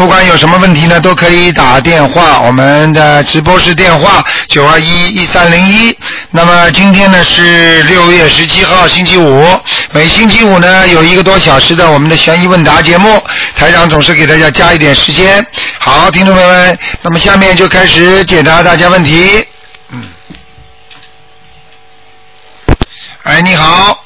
不管有什么问题呢，都可以打电话，我们的直播室电话九二一一三零一。那么今天呢是六月十七号，星期五。每星期五呢有一个多小时的我们的悬疑问答节目，台长总是给大家加一点时间。好，听众朋友们，那么下面就开始解答大家问题。嗯哎，你好。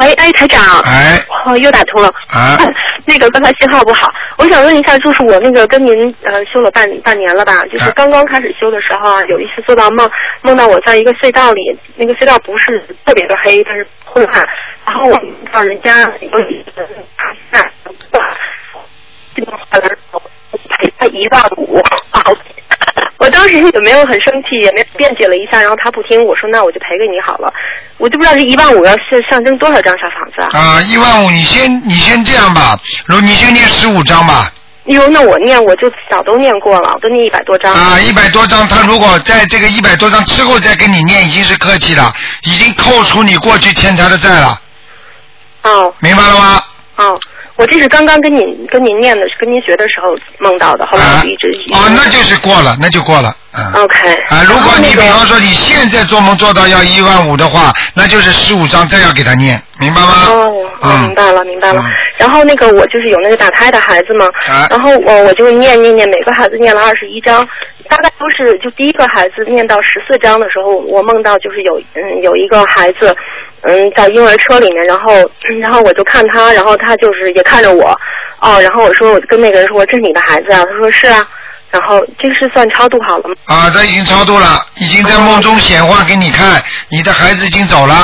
喂，哎，台长。哎。哦，又打通了。啊。那个刚才信号不好，我想问一下，就是我那个跟您呃修了半半年了吧？就是刚刚开始修的时候啊，有一次做到梦，梦到我在一个隧道里，那个隧道不是特别的黑，但是昏暗，然后我到人家有一个那这个话的赔他一万五。我当时也没有很生气，也没辩解了一下，然后他不听，我说那我就赔给你好了。我就不知道这一万五要是象征多少张小房子啊？啊，一万五，你先你先这样吧，如你先念十五张吧。哟，那我念我就早都念过了，我都念一百多张。啊，一百多张，他如果在这个一百多张之后再跟你念，已经是客气了，已经扣除你过去欠他的债了。哦。明白了吗？哦。我这是刚刚跟您跟您念的，跟您学的时候梦到的，后来一直哦，那就是过了，那就过了，嗯。OK。啊，如果你比方说你现在做梦做到要一万五的话，那就是十五张再要给他念，明白吗？哦，明白了，明白了。然后那个我就是有那个打胎的孩子嘛，然后我我就念念念，每个孩子念了二十一章，大概都是就第一个孩子念到十四章的时候，我梦到就是有嗯有一个孩子。嗯，在婴儿车里面，然后，然后我就看他，然后他就是也看着我，哦，然后我说，我跟那个人说，这是你的孩子啊？他说是啊，然后这个是算超度好了吗？啊，他已经超度了，已经在梦中显化给你看，你的孩子已经走了。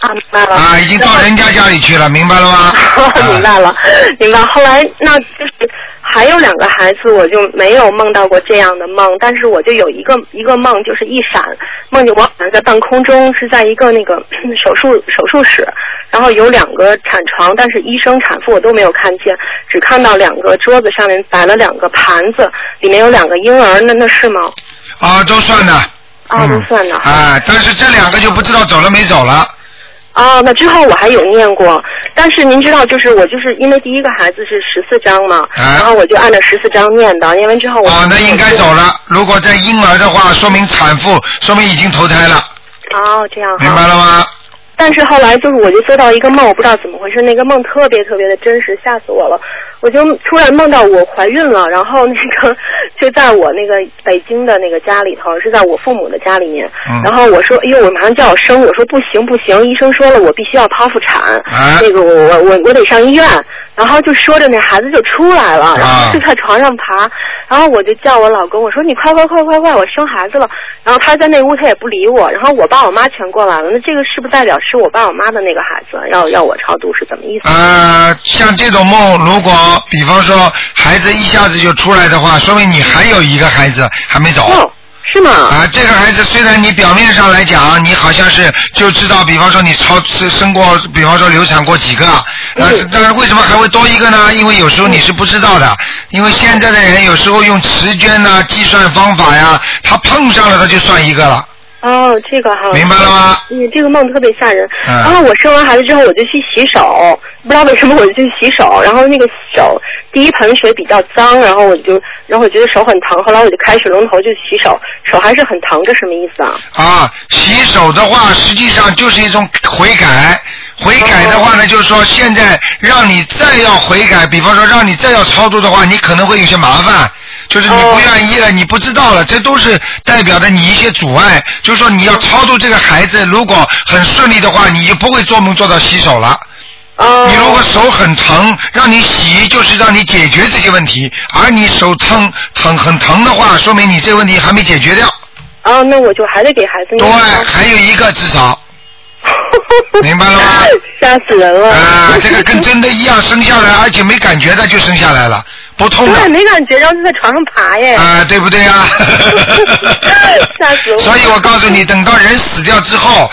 啊，明白了。啊，已经到人家家里去了，明白了吗？明白了，明白。后来那就是。还有两个孩子，我就没有梦到过这样的梦，但是我就有一个一个梦，就是一闪，梦见我好像在半空中，是在一个那个手术 手术室，然后有两个产床，但是医生产妇我都没有看见，只看到两个桌子上面摆了两个盘子，里面有两个婴儿，那那是吗？啊，都算的。啊，都算的。啊，但是这两个就不知道走了没走了。哦，那之后我还有念过，但是您知道，就是我就是因为第一个孩子是十四章嘛，然后我就按照十四章念的，念完之后我。哦，那应该走了。如果在婴儿的话，说明产妇，说明已经投胎了。哦，这样。明白了吗？但是后来就是我就做到一个梦，我不知道怎么回事，那个梦特别特别的真实，吓死我了。我就突然梦到我怀孕了，然后那个就在我那个北京的那个家里头，是在我父母的家里面。然后我说，哎呦，我马上就要生，我说不行不行，医生说了，我必须要剖腹产，那个我我我我得上医院。然后就说着那孩子就出来了，然后就在床上爬。然后我就叫我老公，我说你快快快快快，我生孩子了。然后他在那屋，他也不理我。然后我爸我妈全过来了，那这个是不是代表是我爸我妈的那个孩子要要我超度是怎么意思？呃，像这种梦，如果比方说孩子一下子就出来的话，说明你还有一个孩子还没走。是吗？啊，这个孩子虽然你表面上来讲，你好像是就知道，比方说你超生过，比方说流产过几个，但是但是为什么还会多一个呢？因为有时候你是不知道的，因为现在的人有时候用时间呐、计算方法呀，他碰上了他就算一个了。哦，这个哈，明白了吗？你这个梦特别吓人。然后我生完孩子之后，我就去洗手，不知道为什么我就去洗手，然后那个手第一盆水比较脏，然后我就，然后我觉得手很疼，后来我就开水龙头就洗手，手还是很疼，这什么意思啊？啊，洗手的话，实际上就是一种悔改。悔改的话呢，就是说现在让你再要悔改，比方说让你再要操作的话，你可能会有些麻烦。就是你不愿意了，你不知道了，这都是代表着你一些阻碍。就是说你要超度这个孩子，如果很顺利的话，你就不会做梦做到洗手了。哦。你如果手很疼，让你洗就是让你解决这些问题，而你手疼疼很疼的话，说明你这个问题还没解决掉。啊，那我就还得给孩子。对，还有一个至少。明白了吗？吓死人了！啊，这个跟真的一样，生下来而且没感觉的就生下来了，不痛的。对，没感觉，然后就在床上爬耶。啊，对不对呀？吓死我！所以我告诉你，等到人死掉之后，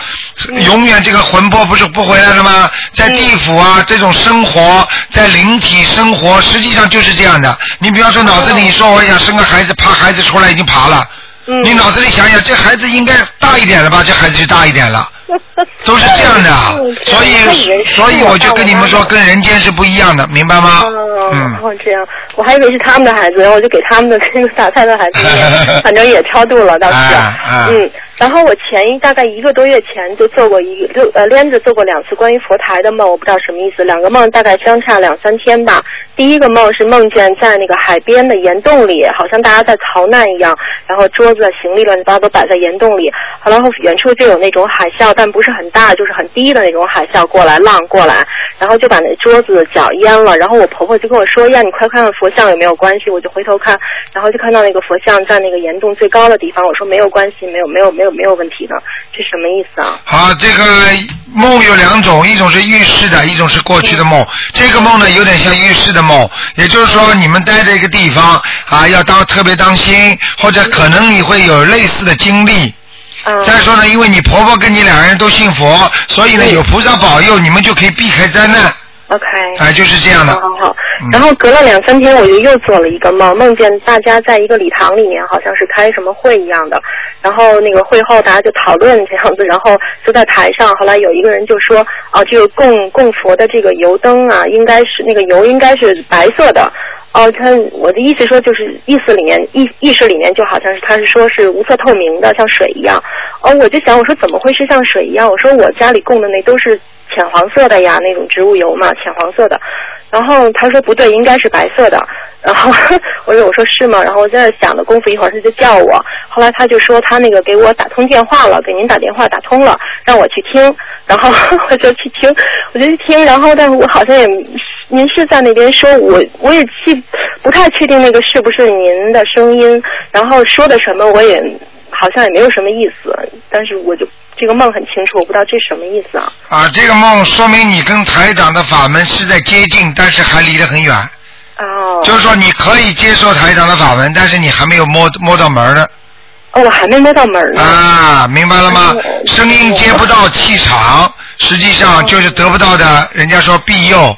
永远这个魂魄不是不回来了吗？在地府啊，这种生活，在灵体生活，实际上就是这样的。你比方说，脑子里说我想生个孩子，怕孩子出来已经爬了，嗯你脑子里想想，这孩子应该大一点了吧？这孩子就大一点了。都是这样的，嗯所以所以我就跟你们说，跟人间是不一样的，明白吗？哦，嗯，哦，这样，我还以为是他们的孩子，然后我就给他们的那个打胎的孩子，反正也超度了，倒是。嗯，然后我前一大概一个多月前就做过一六呃连着做过两次关于佛台的梦，我不知道什么意思，两个梦大概相差两三天吧。第一个梦是梦见在那个海边的岩洞里，好像大家在逃难一样，然后桌子、行李乱七八糟都摆在岩洞里，后来后远处就有那种海啸，但不是很大，就是很低的那种海啸过来，浪过来，然后就把那桌子搅淹了。然后我婆婆就跟我说：“呀，你快看看佛像有没有关系？”我就回头看，然后就看到那个佛像在那个岩洞最高的地方。我说没有关系，没有没有没有没有问题的，这什么意思啊？好，这个梦有两种，一种是预示的，一种是过去的梦。这个梦呢，有点像预示的梦，也就是说，你们待在一个地方啊，要当特别当心，或者可能你会有类似的经历。啊、再说呢，因为你婆婆跟你两个人都信佛，所以呢，嗯有菩萨保佑，你们就可以避开灾难。OK。哎，就是这样的好。好好嗯，然后隔了两三天，我就又做了一个梦，梦见大家在一个礼堂里面，好像是开什么会一样的。然后那个会后大家就讨论这样子，然后就在台上，后来有一个人就说，哦，这个供供佛的这个油灯啊，应该是那个油应该是白色的。哦，他我的意思说就是意思里面意意识里面就好像是他是说是无色透明的，像水一样。哦，我就想我说怎么会是像水一样？我说我家里供的那都是浅黄色的呀，那种植物油嘛，浅黄色的。然后他说不对，应该是白色的。然后 我说我说是吗？然后我在那想的功夫，一会儿他就叫我。后来他就说他那个给我打通电话了，给您打电话打通了，让我去听。然后 我就去听，我就去听。然后但是我好像也您是在那边说，我我也记不太确定那个是不是您的声音。然后说的什么我也好像也没有什么意思，但是我就这个梦很清楚，我不知道这什么意思啊。啊，这个梦说明你跟台长的法门是在接近，但是还离得很远。哦，就是说你可以接受台长的法门，但是你还没有摸摸到门呢。哦，我还没摸到门呢。啊，明白了吗哦？声音接不到气场，实际上就是得不到的。人家说庇佑，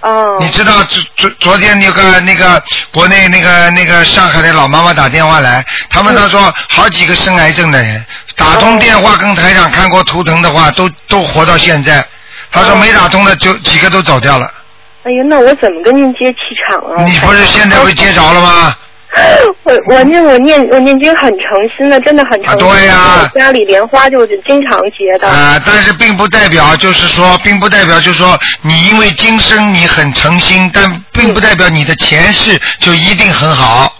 哦，你知道昨昨昨天那个那个国内那个那个上海的老妈妈打电话来，他们他说好几个生癌症的人打通电话跟台长看过图腾的话，都都活到现在。他说哦没打通的就几个都走掉了。哎呀，那我怎么跟您接气场啊？你不是现在不接着了吗？我我念我念我念经很诚心的，真的很诚心。啊对呀我家里莲花就是经常结的。啊、但是并不代表就是说，并不代表就是说你因为今生你很诚心，但并不代表你的前世就一定很好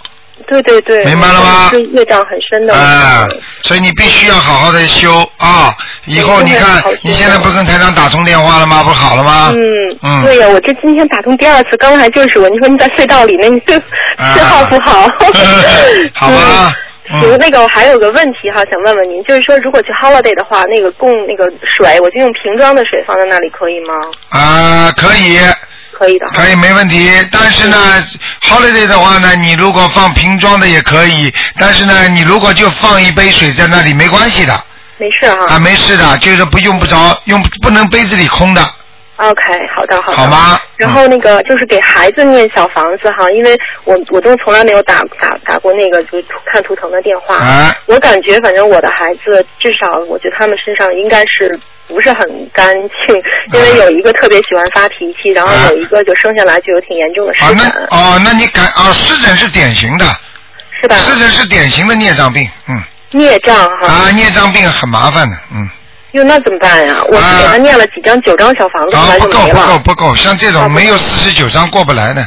对对对。明白了吗是业障很深的。啊、所以你必须要好好的修啊！以后你看你现在不跟台长打通电话了吗？不好了吗？嗯，嗯对呀，我这今天打通第二次，刚才就是我，你说你在隧道里面，你 这啊信号不好。好吧嗯。嗯行，那个我还有个问题哈，想问问您，就是说如果去 holiday 的话，那个供那个水，我就用瓶装的水放在那里可以吗？啊、可以。可以的。可以没问题，但是呢，holiday 的话呢，你如果放瓶装的也可以，但是呢，你如果就放一杯水在那里没关系的，没事哈。啊，没事的，就是不用不着，用不能杯子里空的，OK，好的好的。好吗？然后那个就是给孩子念小房子哈，因为我我都从来没有打打打过那个就是图看图腾的电话。啊我感觉反正我的孩子至少我觉得他们身上应该是不是很干净，因为有一个特别喜欢发脾气，然后有一个就生下来就有挺严重的湿啊，疹，那哦，那你感啊，湿疹是典型的，是吧？湿疹是典型的孽障病，嗯，孽障哈。啊，孽障病很麻烦的，嗯，哟，那怎么办呀？我是给他念了几张九张小房子，不够不够。不够，像这种没有四十九张过不来的，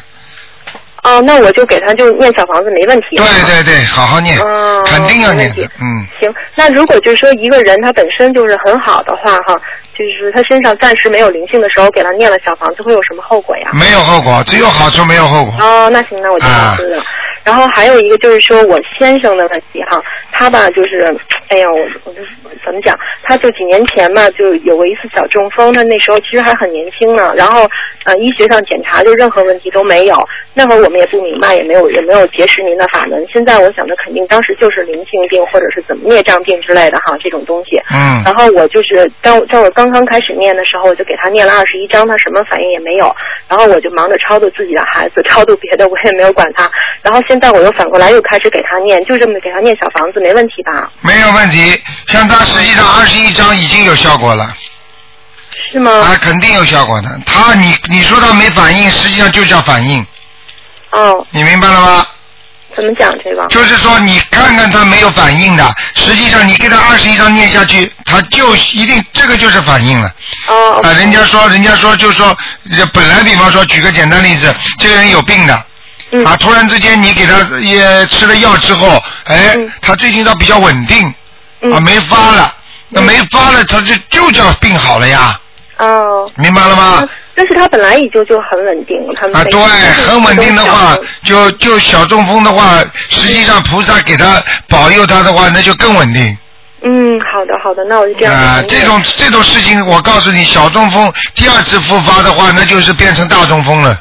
哦，那我就给他就念小房子没问题。对对对，好好念哦，肯定要念的嗯。行，那如果就是说一个人他本身就是很好的话，哈，就是他身上暂时没有灵性的时候，给他念了小房子，会有什么后果呀？没有后果，只有好处没有后果。哦，那行，那我就啊放心了。然后还有一个就是说我先生的问题哈，他吧就是，哎呀，我我就怎么讲？他就几年前嘛，就有过一次小中风，他那时候其实还很年轻呢。然后呃，医学上检查就任何问题都没有。那会儿我们也不明白，也没有也没有结识您的法门。现在我想的肯定当时就是灵性病或者是怎么孽障病之类的哈，这种东西。嗯然后我就是当在我刚刚开始念的时候，我就给他念了二十一章，他什么反应也没有。然后我就忙着超度自己的孩子，超度别的我也没有管他。然后现在我又反过来又开始给他念，就这么给他念小房子，没问题吧？没有问题。像他实际上二十一章已经有效果了，是吗？啊，肯定有效果的。他你你说他没反应，实际上就叫反应，哦，你明白了吗？怎么讲这个？就是说你看看他没有反应的，实际上你给他二十一张念下去，他就一定这个就是反应了。哦，啊，人家说，人家说，就说，这本来比方说，举个简单例子，这个人有病的，嗯。啊，突然之间你给他也吃了药之后，哎，嗯。他最近倒比较稳定，嗯。啊，没发了，那没发了，他就就叫病好了呀，哦，明白了吗？但是他本来也就就很稳定，他们啊，对，很稳定的话，就就小中风的话，实际上菩萨给他保佑他的话，那就更稳定。嗯，好的好的，那我就这样。啊，这种这种事情，我告诉你，小中风第二次复发的话，那就是变成大中风了。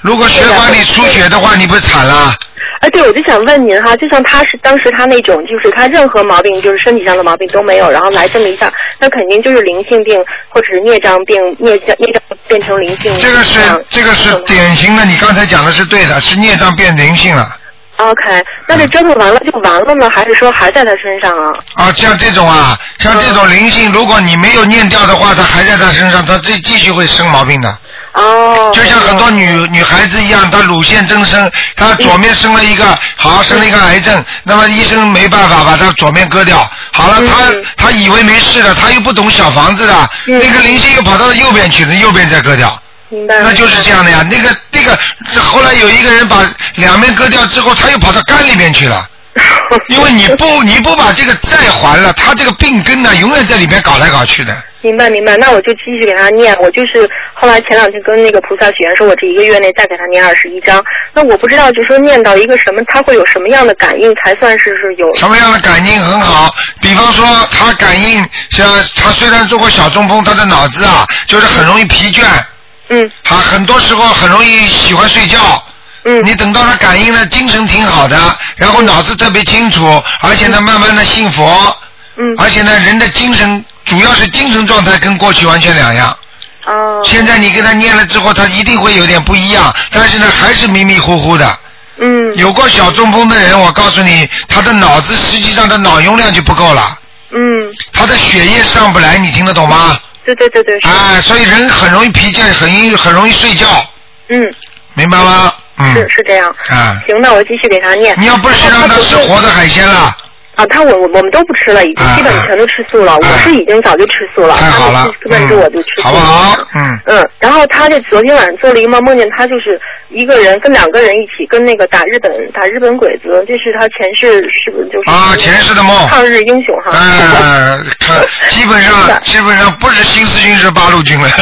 如果血管里出血的话，你不是惨了？哎，对，我就想问您哈，就像他是当时他那种，就是他任何毛病，就是身体上的毛病都没有，然后来这么一下，那肯定就是灵性病或者是孽障病，孽障孽障变成灵性。这个是这个是典型的，你刚才讲的是对的，是孽障变灵性了。OK，那这折腾完了就完了呢，还是说还在他身上啊？啊，像这种啊，像这种灵性，如果你没有念掉的话，它还在他身上，他这继续会生毛病的。哦。就像很多女女孩子一样，她乳腺增生，她左面生了一个，好生了一个癌症，那么医生没办法把她左面割掉。好了，她她以为没事了，她又不懂小房子的，那个灵性又跑到右边去了，右边再割掉。明白。那就是这样的呀，那个那个，后来有一个人把两面割掉之后，他又跑到肝里面去了。因为你不你不把这个债还了，他这个病根呢，永远在里面搞来搞去的。明白明白，那我就继续给他念。我就是后来前两天跟那个菩萨许愿，说我这一个月内再给他念二十一章。那我不知道，就说念到一个什么，他会有什么样的感应才算是是有？什么样的感应很好？比方说，他感应像他虽然做过小中风，他的脑子啊，就是很容易疲倦。嗯。他很多时候很容易喜欢睡觉。嗯。你等到他感应了，精神挺好的，然后脑子特别清楚，而且呢，慢慢的信佛。嗯。而且呢，人的精神主要是精神状态跟过去完全两样。哦。现在你给他念了之后，他一定会有点不一样，但是呢，还是迷迷糊糊的。嗯。有过小中风的人，我告诉你，他的脑子实际上的脑容量就不够了。嗯。他的血液上不来，你听得懂吗？对对对对。哎，所以人很容易疲倦，很容易很容易睡觉，嗯。明白吗？嗯。是是这样。啊。行，那我继续给他念。你要不是让他吃活的海鲜了，啊，他我我我们都不吃了，已经啊基本全都吃素了。我是已经早就吃素了，太好了他们问着我就吃素。好不好？嗯。嗯，然后他这昨天晚上做了一个梦，梦见他就是一个人跟两个人一起跟那个打日本打日本鬼子，这是他前世是不是就是啊前世的梦抗日英雄哈。呃，看基本上基本上不是新四军是八路军了。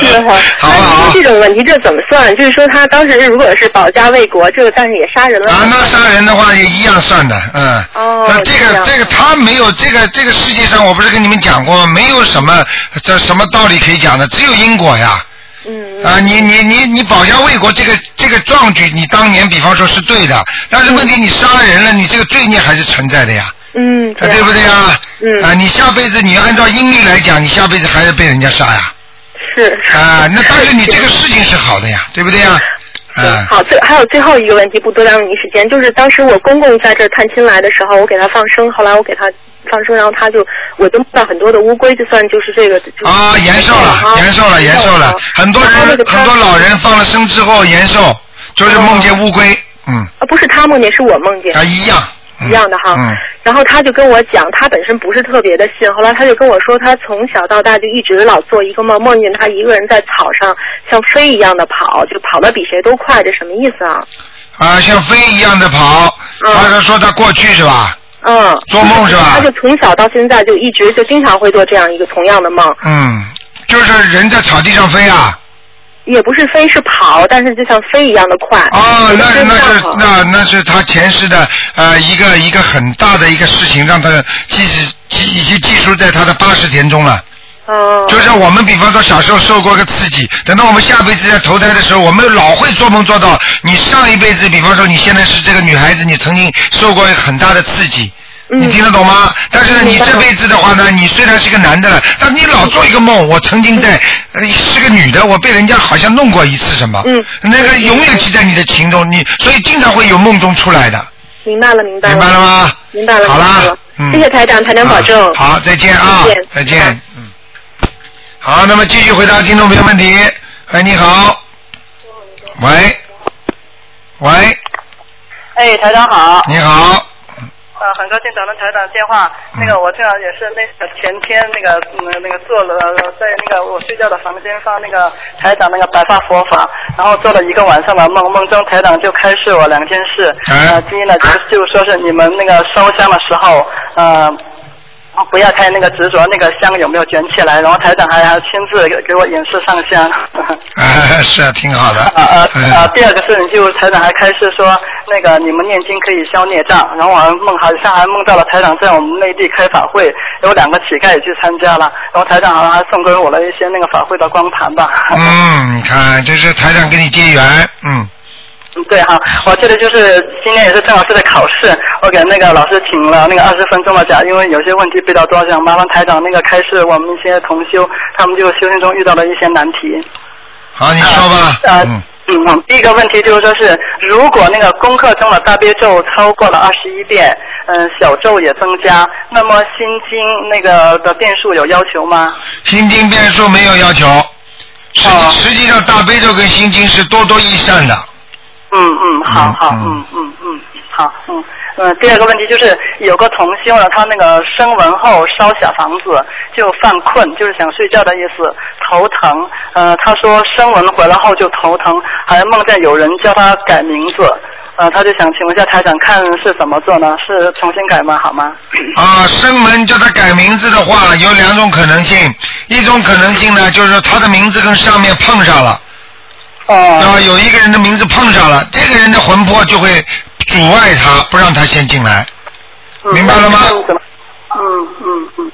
是哈，好不好？这种问题这怎么算？就是说他当时如果是保家卫国，这个但是也杀人了。啊，那杀人的话也一样算的，嗯。哦。那这个这个他没有这个这个世界上，我不是跟你们讲过，没有什么这什么道理可以讲的，只有因果呀。嗯。啊，你你你你保家卫国这个这个壮举，你当年比方说是对的，但是问题你杀人了，你这个罪孽还是存在的呀。嗯。啊，对不对呀？嗯。啊，你下辈子你按照阴历来讲，你下辈子还是被人家杀呀。是。啊，那但是你这个事情是好的呀，对不对呀？啊。好，最还有最后一个问题，不多耽误您时间，就是当时我公公在这探亲来的时候，我给他放生，后来我给他放生，然后他就我就梦到很多的乌龟，就算就是这个。就是、啊，延寿了，延寿了，延寿了，很多人很多老人放了生之后延寿，就是梦见乌龟，嗯。啊，不是他梦见，是我梦见。啊，一样。一样的哈，嗯，然后他就跟我讲，他本身不是特别的信，后来他就跟我说，他从小到大就一直老做一个梦，梦见他一个人在草上像飞一样的跑，就跑得比谁都快，这什么意思啊？啊，像飞一样的跑，他是说他过去是吧？嗯。做梦是吧？他就从小到现在就一直就经常会做这样一个同样的梦。嗯，就是人在草地上飞啊。也不是飞，是跑，但是就像飞一样的快。哦，那跟那是那那是他前世的呃一个一个很大的一个事情，让他记记已经记述在他的八十田中了。哦。就像我们比方说小时候受过个刺激，等到我们下辈子在投胎的时候，我们老会做梦做到你上一辈子，比方说你现在是这个女孩子，你曾经受过很大的刺激。你听得懂吗？但是呢，你这辈子的话呢，你虽然是个男的了，但你老做一个梦，我曾经在呃是个女的，我被人家好像弄过一次什么，嗯。那个永远记在你的情中，你所以经常会有梦中出来的，明白了，明白了。明白了吗？明白了，好明白了。啦，嗯，谢谢台长，台长保重。啊好，再见啊再见，再见，嗯。好，那么继续回答听众朋友问题。哎，你好，喂，喂，哎，台长好。你好，呃，很高兴打到台长电话。嗯那个我正好也是那个前天那个嗯那个做了在那个我睡觉的房间放那个台长那个白发佛法，然后做了一个晚上的梦，梦中台长就开示我两件事。哎呃，第一呢就是就是说是你们那个烧香的时候，呃。不要太那个执着，那个香有没有卷起来？然后台长还还亲自给给我演示上香。啊，是啊，挺好的。啊啊嗯啊！第二个事情就是台长还开示说，那个你们念经可以消孽障，然后我还梦好像还梦到了台长在我们内地开法会，有两个乞丐也去参加了，然后台长好像还送给我了一些那个法会的光盘吧。嗯，你看，这是台长跟你结缘，嗯，嗯，对哈，我记得就是今天也是郑老师的考试，我给那个老师请了那个二十分钟的假，因为有些问题比较多，想麻烦台长那个开示我们一些同修，他们就修行中遇到的一些难题。好，你说吧，呃嗯，嗯嗯，第一个问题就是说是，如果那个功课中的大悲咒超过了二十一遍，嗯、小咒也增加，那么心经那个的变数有要求吗？心经变数没有要求，实哦实际上大悲咒跟心经是多多益善的，嗯嗯，好好，嗯嗯嗯嗯，好，嗯。嗯，第二个问题就是有个同修呢，他那个生完后烧小房子就犯困，就是想睡觉的意思，头疼。呃，他说生完回来后就头疼，还梦见有人叫他改名字。呃，他就想请问一下台长，看是怎么做呢？是重新改吗？好吗？啊，生门叫他改名字的话，有两种可能性。一种可能性呢，就是他的名字跟上面碰上了，哦啊，有一个人的名字碰上了，这个人的魂魄就会阻碍他，不让他先进来。嗯明白了吗嗯嗯嗯。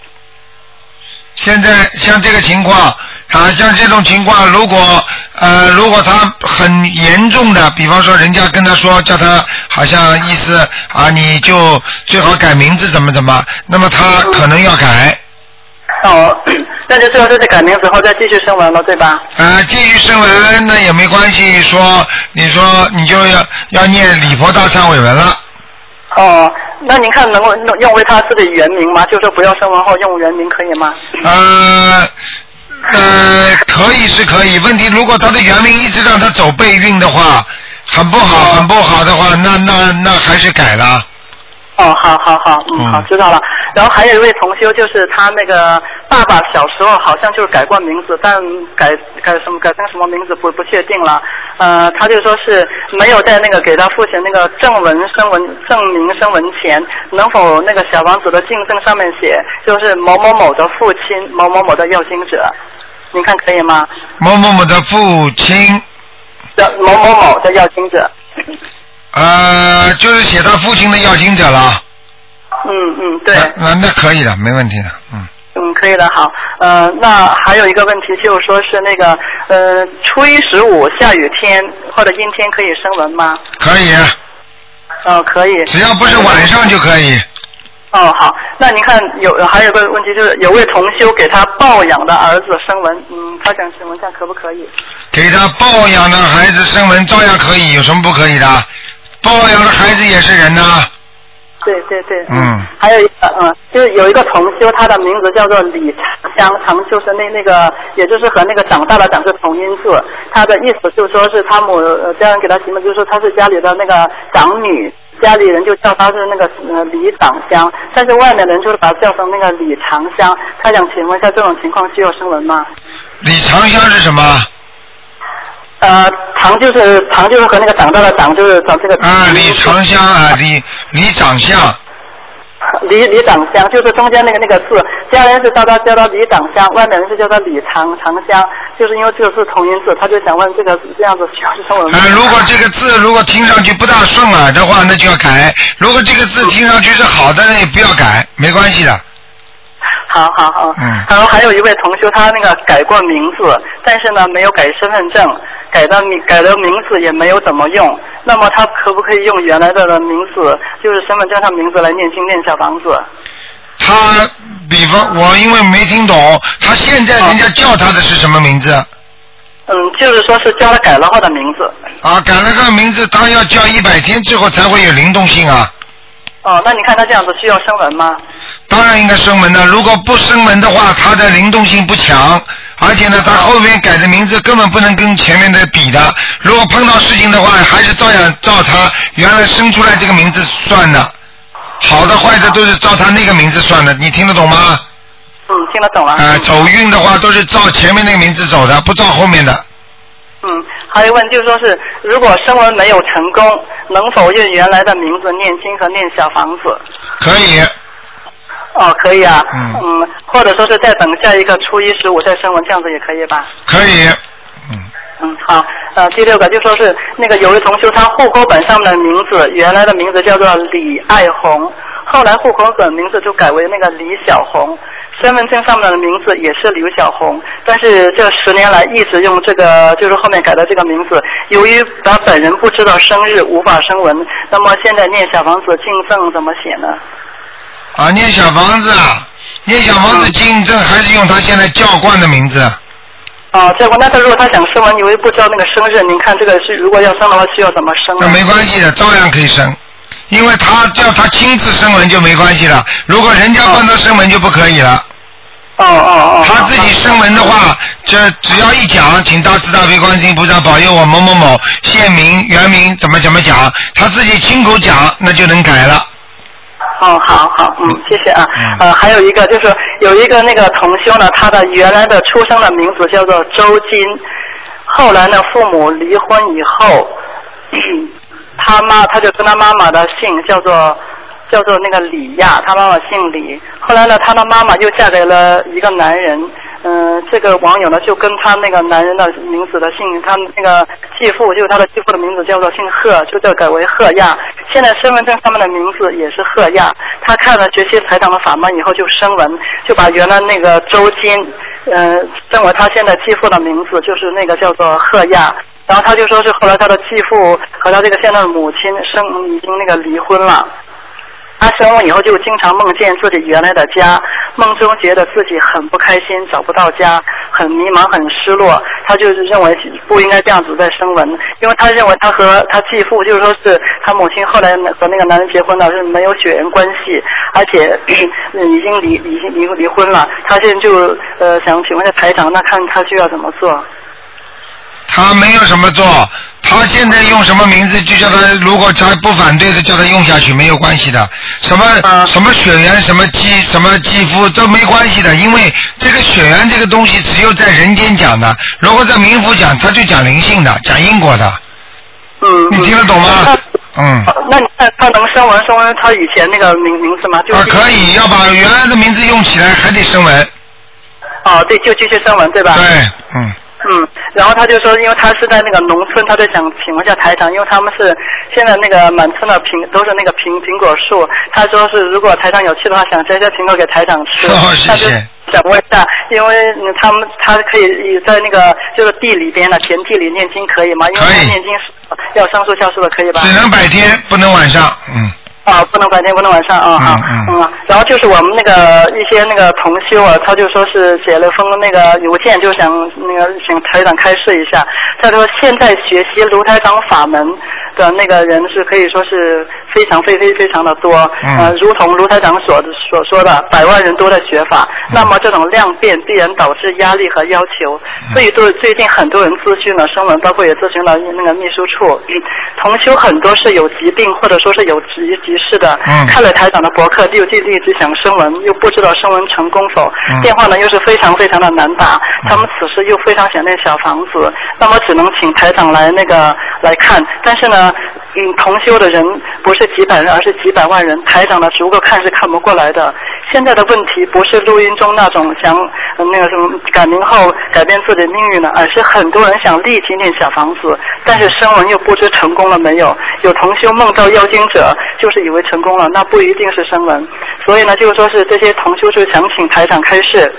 现在像这个情况，啊，像这种情况，如果呃，如果他很严重的，比方说人家跟他说，叫他好像意思啊，你就最好改名字怎么怎么，那么他可能要改。哦，那就最后就是改名之后再继续升文了，对吧？啊，继续升文那也没关系，说你说你就要要念礼佛大忏悔文了。哦，那您看能够用用为他自己原名吗？就说不要升文后用原名可以吗？呃呃，可以是可以，问题如果他的原名一直让他走背运的话，很不好，很不好的话，那那那还是改了。哦，好好好，嗯，嗯好，知道了。然后还有一位同修，就是他那个爸爸小时候好像就是改过名字，但改改什么改成什么名字不不确定了。呃，他就说是没有在那个给他父亲那个正文声文证明声文前，能否那个小王子的敬证上面写就是某某某的父亲某某某的要经者，您看可以吗？某某某的父亲，的某某某的要经者。呃，就是写他父亲的要经者了。嗯嗯，对。那那那可以的，没问题的，嗯。嗯，可以的，好。呃，那还有一个问题就是说是那个呃，初一十五下雨天或者阴天可以升文吗？可以，哦，可以。只要不是晚上就可以。哦，好。那您看有还有个问题就是有位同修给他抱养的儿子生文，嗯，他想请问一下可不可以？给他抱养的孩子生纹照样可以，有什么不可以的？抱养的孩子也是人呐、对对对。嗯。还有一个嗯，就是有一个同修，他的名字叫做李长香，长就是那那个，也就是和那个长大的长是同音字。他的意思就是说是他母呃家人给他起名，就是说他是家里的那个长女，家里人就叫他是那个呃李长香，但是外面人就是把他叫成那个李长香。他想请问一下，这种情况需要声纹吗？李长香是什么？呃，长就是长就是和那个长大的长就是长这个。啊，李长香啊，李李长相，李李长香，就是中间那个那个字，家人是叫他叫他李长香，外面人是叫他李长长香，就是因为这个是同音字，他就想问这个这样子需要是中文吗？啊，如果这个字如果听上去不大顺耳的话，那就要改；如果这个字听上去是好的，那也不要改，没关系的。好好好，嗯然后还有一位同修，他那个改过名字，但是呢没有改身份证，改的名改的名字也没有怎么用。那么他可不可以用原来的名字，就是身份证上名字来念经念小房子？他比方我因为没听懂，他现在人家叫他的是什么名字？嗯，就是说是叫他改了后的名字。啊，改了个名字，他要叫一百天之后才会有灵动性啊。哦，那你看他这样子需要声纹吗？当然应该生门的，如果不生门的话，它的灵动性不强，而且呢，它后面改的名字根本不能跟前面的比的。如果碰到事情的话，还是照样照他原来生出来这个名字算的，好的坏的都是照他那个名字算的，你听得懂吗？嗯，听得懂了。呃，走运的话都是照前面那个名字走的，不照后面的。嗯，还有问就是说是，如果声纹没有成功，能否用原来的名字念经和念小房子？可以，哦，可以啊。嗯或者说是再等下一个初一十五再升文，这样子也可以吧？可以，嗯，嗯，好。呃，第六个就说是那个有位同修，他户口本上面的名字原来的名字叫做李爱红，后来户口本名字就改为那个李小红，身份证上面的名字也是刘小红，但是这十年来一直用这个就是后面改的这个名字，由于他本人不知道生日无法声纹，那么现在念小房子敬赠怎么写呢？啊，念小房子啊，念小房子经，这还是用他现在教惯的名字。哦，结果那他如果他想生完，因为不知道那个生日，您看这个是如果要生的话，需要怎么生那？没关系的，照样可以生，因为他叫他亲自生文就没关系了。如果人家帮他生文就不可以了。哦哦哦。他自己生文的话，这只要一讲，请大慈大悲观世音菩萨保佑我某某某县名原名怎么怎么讲，他自己亲口讲，那就能改了。哦，好好，嗯，谢谢啊。嗯呃，还有一个就是有一个那个同修呢，他的原来的出生的名字叫做周金，后来呢父母离婚以后，他妈他就跟他妈妈的姓叫做叫做那个李亚，他妈妈姓李。后来呢，他的妈妈又嫁给了一个男人。嗯、这个网友呢就跟他那个男人的名字的姓，他那个继父就是他的继父的名字叫做姓贺，就叫改为贺亚。现在身份证上面的名字也是贺亚。他看了学习财长的法门以后就声纹，就把原来那个周金，嗯、认为他现在继父的名字就是那个叫做贺亚。然后他就说是后来他的继父和他这个现在的母亲生已经那个离婚了。他生完以后就经常梦见自己原来的家，梦中觉得自己很不开心，找不到家，很迷茫，很失落。他就是认为不应该这样子再生文，因为他认为他和他继父，就是说是他母亲后来和那个男人结婚了，是没有血缘关系，而且 已经离已经离离婚了。他现在就呃想请问一下台长，那看他需要怎么做？他没有什么做，他现在用什么名字就叫他，如果他不反对的，叫他用下去没有关系的。什么、啊什么血缘、什么肌、什么肌肤都没关系的，因为这个血缘这个东西只有在人间讲的，如果在冥府讲，他就讲灵性的，讲因果的。嗯，你听得懂吗那嗯，那你看他能生完生完他以前那个名名字吗？就啊，可以要把原来的名字用起来，还得升文。哦，对，就继续生文对吧？对，嗯，嗯，然后他就说，因为他是在那个农村，他就想请问一下台长，因为他们是现在那个满村的苹都是那个苹苹果树，他说是如果台长有去的话，想摘些苹果给台长吃。哦谢谢他就想问一下，因为嗯他们他可以在那个就是地里边的田地里念经可以吗？因为念经是要上树下树的，可以吧？只能白天，不能晚上。嗯，啊，不能白天，不能晚上啊，好，嗯嗯然后就是我们那个一些那个同修啊，他就说是写了封那个邮件，就想那个请台长开示一下。他说现在学习卢台长法门的那个人是可以说是非常非非非常的多，嗯。呃，如同卢台长所所说的，百万人多的学法，嗯。那么这种量变必然导致压力和要求。嗯。所以对最近很多人咨询了声纹，包括也咨询了那个秘书处，嗯同修很多是有疾病或者说是有急急事的，嗯。看了台长的博客，就就一直想声文，又不知道声文成功否，嗯。电话呢又是非常非常的难打，他们此时又非常想念小房子，那么只能请台长来那个来看，但是呢，嗯，同修的人不是几百人，而是几百万人。台长呢，如果看是看不过来的。现在的问题不是录音中那种想、呃那个什么改名后改变自己命运了，而是很多人想立即念小房子，但是声纹又不知成功了没有。有同修梦到妖精者，就是以为成功了，那不一定是声纹。所以呢，就是说是这些同修就想请台长开示。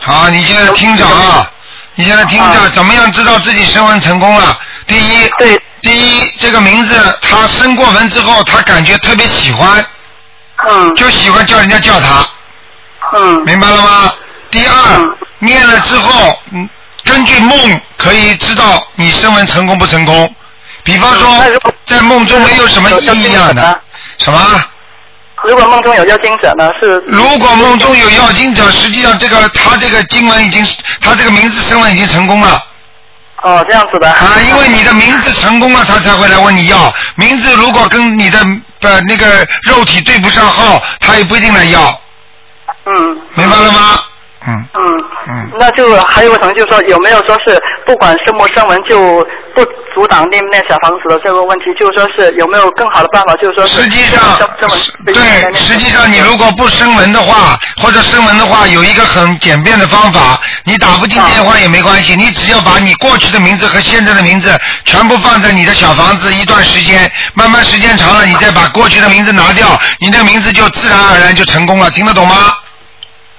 好，你现在听着啊，你现在听着，啊怎么样知道自己升温成功了？第一，对，第一，这个名字他生过文之后，他感觉特别喜欢，嗯就喜欢叫人家叫他，嗯明白了吗？第二嗯，念了之后，嗯，根据梦可以知道你升文成功不成功。比方说在梦中没有什么有异样的，什么？如果梦中有妖精者呢？是如果梦中有要经者，实际上这个他这个经文已经，他这个名字升温已经成功了。哦这样子的。啊，因为你的名字成功了，他才会来问你要。名字如果跟你的呃那个肉体对不上号，他也不一定来要，嗯。明白了吗？嗯嗯，嗯那就还有可能就是说，有没有说是不管生不生文就不阻挡念念小房子的这个问题？就是说是有没有更好的办法？就是说是实际上生生文对，实际上你如果不声纹的话，或者声纹的话，有一个很简便的方法，你打不进电话也没关系，你只要把你过去的名字和现在的名字全部放在你的小房子一段时间，慢慢时间长了，你再把过去的名字拿掉，你的名字就自然而然就成功了，听得懂吗？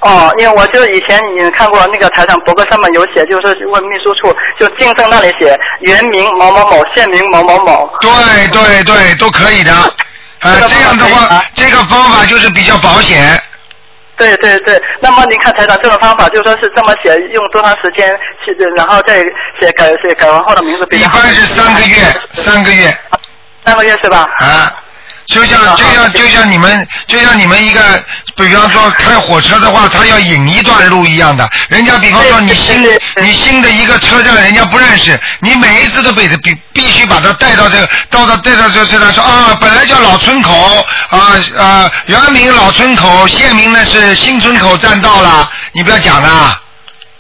哦，因为我就以前你看过那个台长博客上面有写，就是说问秘书处，就竞争那里写原名某某某，现名某某某。对对对，都可以的。呃，这样的话这个方法就是比较保险。对对对，那么您看台长这种方法，就说是这么写，用多长时间去，然后再写改写改完后的名字比一较好。般是三个月，三个月三个月是吧？啊。就像就像就像你们就像你们一个，比方说开火车的话，他要引一段路一样的。人家比方说你新你新的一个车站，人家不认识，你每一次都被必必须把他带到这个到到带到这个车站说啊，本来叫老村口啊啊，原名老村口，现名呢是新村口站到了，你不要讲了，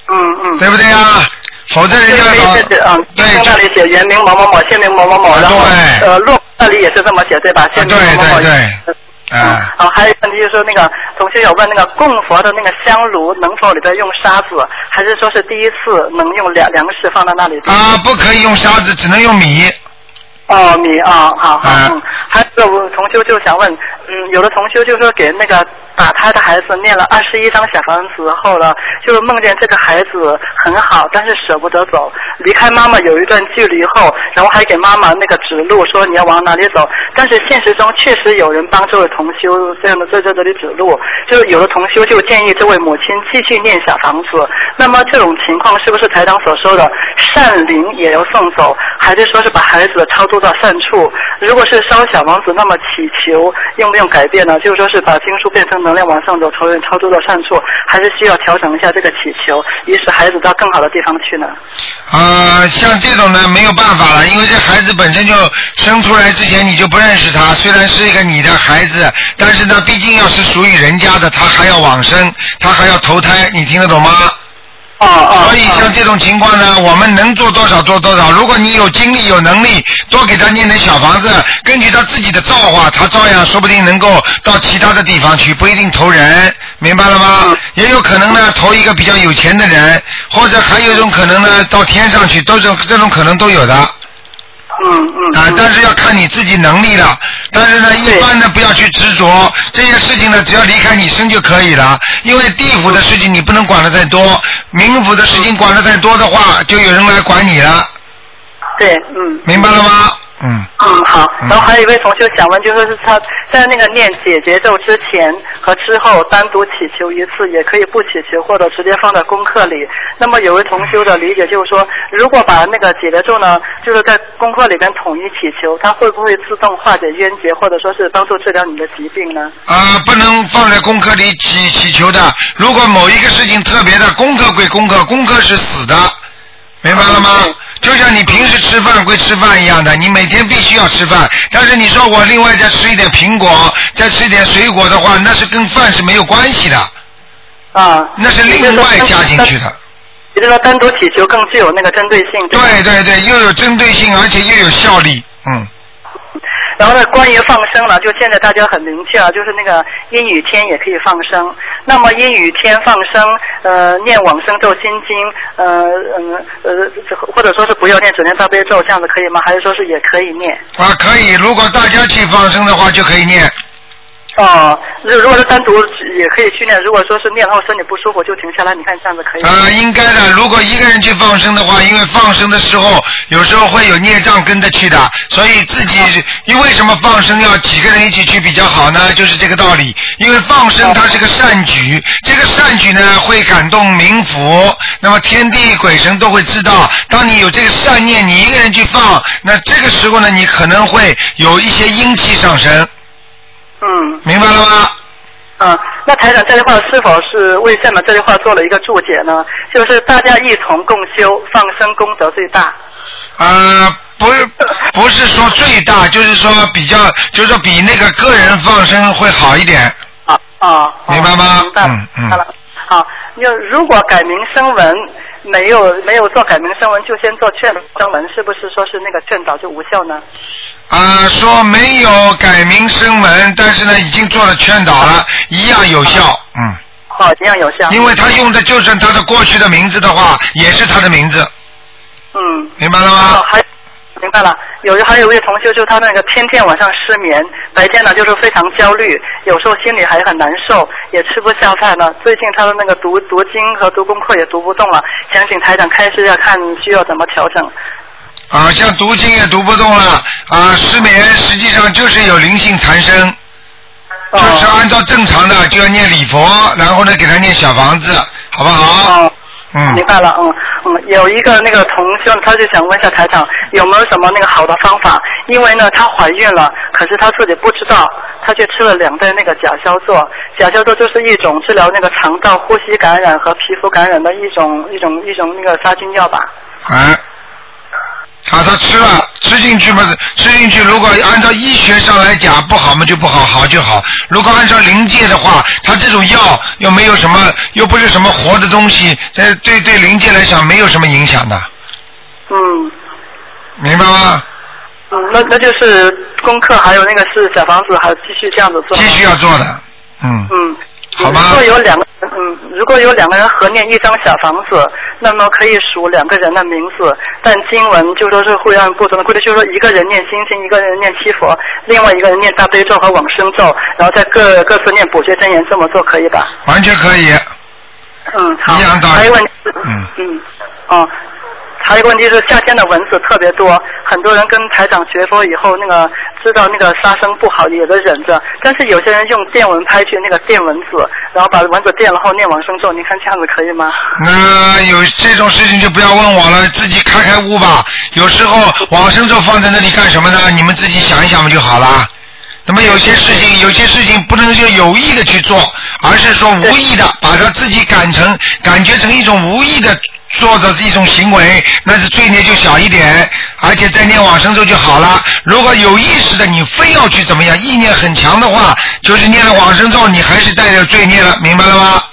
嗯嗯。对不对啊？否则人家对老对对，嗯，对那里写原名某某某，现名某某某，啊然后呃落那里也是这么写对吧？现名某某某。对对对嗯啊好，还有一个问题就是说，那个同学有问那个供佛的那个香炉能否里边用沙子，还是说是第一次能用粮粮食放在那里？啊，不可以用沙子，只能用米。哦，米啊，好好，啊嗯，还有个同修就想问，嗯，有的同修就说给那个打胎的孩子念了二十一张小房子后呢，就是梦见这个孩子很好，但是舍不得走，离开妈妈有一段距离后，然后还给妈妈那个指路，说你要往哪里走，但是现实中确实有人帮这位同修这样的在这里指路，就有的同修就建议这位母亲继续念小房子，那么这种情况是不是台长所说的善灵也要送走，还是说是把孩子超度到善处？如果是烧小房子，那么祈求用用改变呢？就是说是把经书变成能量往上走，超超度到善处，还是需要调整一下这个祈求，以使孩子到更好的地方去呢？啊，像这种呢没有办法了，因为这孩子本身就生出来之前你就不认识他，虽然是一个你的孩子，但是呢，毕竟要是属于人家的，他还要往生，他还要投胎，你听得懂吗？哦哦。所以像这种情况呢，我们能做多少做多少。如果你有精力有能力，多给他念点小房子，根据他自己的造化，他照样说不定能够到其他的地方去，不一定投人，明白了吗？也有可能呢投一个比较有钱的人，或者还有一种可能呢到天上去，都是这种可能都有的。嗯嗯。啊，但是要看你自己能力了。但是呢，一般的不要去执着这些事情呢，只要离开你身就可以了。因为地府的事情你不能管的太多，冥府的事情管的太多的话，就有人来管你了，对，嗯。明白了吗？嗯。嗯，好。嗯然后还有一位同学想问，就说是他在那个念解结咒之前和之后单独祈求一次，也可以不祈求，或者直接放在功课里。那么有位同修的理解就是说，如果把那个解结咒呢，就是在功课里边统一祈求，它会不会自动化解冤结，或者说是帮助治疗你的疾病呢？啊，不能放在功课里祈祈求的。如果某一个事情特别的，功课归功课，功课是死的，明白了吗？就像你平时吃饭归吃饭一样的，你每天必须要吃饭。但是你说我另外再吃一点苹果，再吃一点水果的话，那是跟饭是没有关系的，啊，那是另外加进去的。也就是说，单独祈求更具有那个针对性。对对对，又有针对性，而且又有效力。嗯，然后呢，关于放生呢，就现在大家很明确啊，就是那个阴雨天也可以放生。那么阴雨天放生，呃，念往生咒心经，呃嗯呃，或者说是不要念只念大悲咒，这样子可以吗？还是说是也可以念？啊，可以。如果大家去放生的话，就可以念。哦，如如果是单独也可以训练，如果说是念后身体不舒服就停下来，你看这样子可以吗？啊，应该的。如果一个人去放生的话，因为放生的时候有时候会有孽障跟着去的，所以自己因为什么放生要几个人一起去比较好呢？就是这个道理。因为放生它是个善举，这个善举呢会感动冥府，那么天地鬼神都会知道。当你有这个善念，你一个人去放，那这个时候呢，你可能会有一些阴气上升。嗯。明白了吗？嗯，那台长这句话是否是为下面这句话做了一个注解呢？就是大家一同共修，放生功德最大。呃，不是，不是说最大，就是说比较，就是说比那个个人放生会好一点。啊啊，明白吗？明白了，嗯好了。好，就如果改名声文没有没有做改名声文，就先做劝声文，是不是说是那个劝导就无效呢？啊、说没有改名声文，但是呢，已经做了劝导了，一样有效。嗯，哦，一样有效。因为他用的就算他的过去的名字的话，也是他的名字，嗯。明白了吗？哦，还明白了。有还有一位同学，就是他那个天天晚上失眠，白天呢就是非常焦虑，有时候心里还很难受，也吃不下饭了。最近他的那个读读经和读功课也读不动了，想请台长开示一下，看需要怎么调整。啊，像读经也读不动了，啊，失眠实际上就是有灵性缠身，哦就是按照正常的就要念礼佛，然后呢给他念小房子，好不好？哦，嗯明，白了，嗯嗯，有一个那个同学，他就想问一下台长，有没有什么那个好的方法？因为呢，她怀孕了，可是她自己不知道，她却吃了两袋那个甲硝唑。甲硝唑就是一种治疗那个肠道呼吸感染和皮肤感染的一种一种一种那个杀菌药吧。哎，啊，他吃了，吃进去嘛，吃进去。如果按照医学上来讲不好嘛就不好，好就好。如果按照灵界的话，他这种药又没有什么，又不是什么活的东西，这对对灵界来讲没有什么影响的，嗯明白吗？嗯，那那就是功课还有那个是小房子，还继续这样子做。继续要做的，嗯，嗯。好吗如果有两个人，嗯，如果有两个人合念一张小房子，那么可以数两个人的名字，但经文就说是会按不同的规律，就是说一个人念心经，一个人念七佛，另外一个人念大悲咒和往生咒，然后再各各自念补学真言，这么做可以吧？完全可以。嗯，好。一样道理还有问题，嗯嗯，哦。还有一个问题是，夏天的蚊子特别多，很多人跟台长学佛以后，那个知道那个杀生不好，也得忍着。但是有些人用电蚊拍去那个电蚊子，然后把蚊子电了后念往生咒，你看这样子可以吗？那有这种事情就不要问我了，自己开开悟吧。有时候往生咒放在那里干什么呢？你们自己想一想不就好了。那么有些事情，有些事情不能就有意的去做，而是说无意的把它自己感成感觉成一种无意的做的一种行为，那是罪孽就小一点，而且在念往生咒就好了。如果有意识的你非要去怎么样，意念很强的话，就是念了往生咒，你还是带着罪孽了，明白了吗？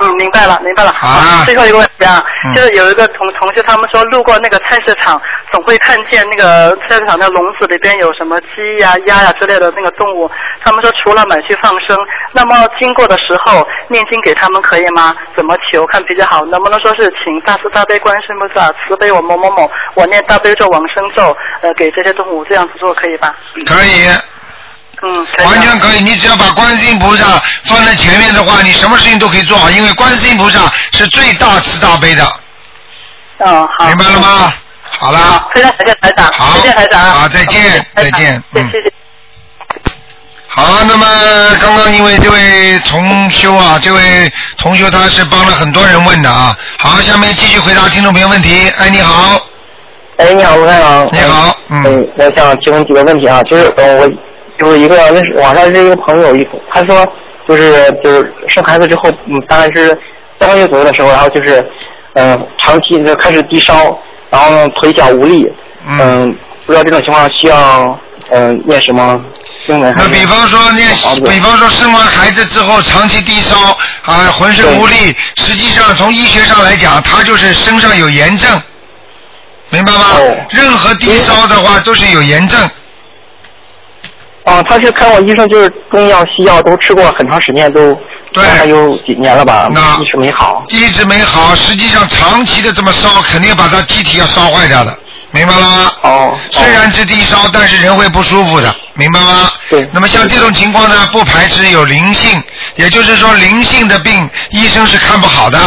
嗯，明白了，明白了。好啊最后一个问题啊，嗯就是有一个同同学他们说，路过那个菜市场，总会看见那个菜市场的笼子里边有什么鸡呀、鸭呀之类的那个动物。他们说除了买去放生，那么经过的时候念经给他们可以吗？怎么求看比较好？能不能说是请大慈大悲观世音菩萨慈悲我某某某，我念大悲咒往生咒，呃，给这些动物这样子做可以吧？可以。嗯，完全可以，你只要把观世音菩萨放在前面的话，你什么事情都可以做好，因为观世音菩萨是最大慈大悲的，嗯，好。明白了吗？好了好，，非常感谢台长，好谢谢台长啊，好再见再见嗯谢谢谢。好，那么刚刚因为这位同修啊，这位同修他是帮了很多人问的啊。好，下面继续回答听众朋友问题。哎，你好，哎，你好，吴台长。你好嗯嗯，我想提问几个问题啊，就是呃，我就是一个认识网上认识一个朋友，一他说就是就是生孩子之后，嗯，大概是三个月左右的时候，然后就是嗯、呃长期就开始低烧，然后呢腿脚无力，嗯嗯，不知道这种情况需要嗯、呃念什么经文？那比方说念好，的比方说生完孩子之后长期低烧啊，浑身无力，实际上从医学上来讲，他就是身上有炎症，明白吗？哦任何低烧的话都是有炎症。啊，他是看我医生，就是中药、西药都吃过很长时间，都对大概有几年了吧，那一直没好。一直没好，实际上长期的这么烧，肯定把他机体要烧坏掉的，明白了吗？哦，虽然是低烧，但是人会不舒服的，明白吗？对那么像这种情况呢，不排斥有灵性，也就是说灵性的病，医生是看不好的。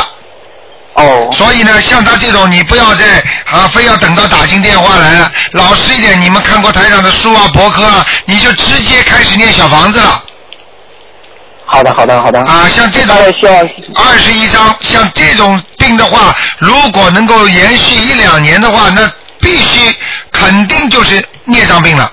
哦，所以呢，像他这种，你不要再啊，非要等到打进电话来了，老实一点。你们看过台长的书啊、博客啊，你就直接开始念小房子了好的，好的，好的。啊。像这种需要二十一章，像这种病的话，如果能够延续一两年的话，那必须肯定就是孽障病了。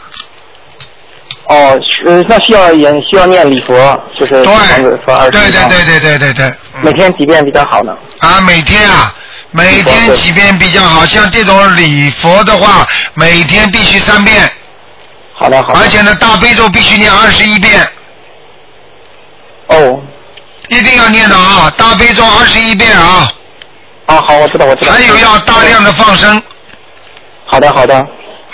哦，是那需要也需要念礼佛，就是对，十对对对对对对对。嗯每天几遍比较好呢？啊，每天啊，每天几遍比较好。像这种礼佛的话，每天必须三遍。好的，好的。而且呢，大悲咒必须念二十一遍，哦，一定要念的啊！大悲咒二十一遍啊！啊，好，我知道，我知道。还有要大量的放生，好的，好的。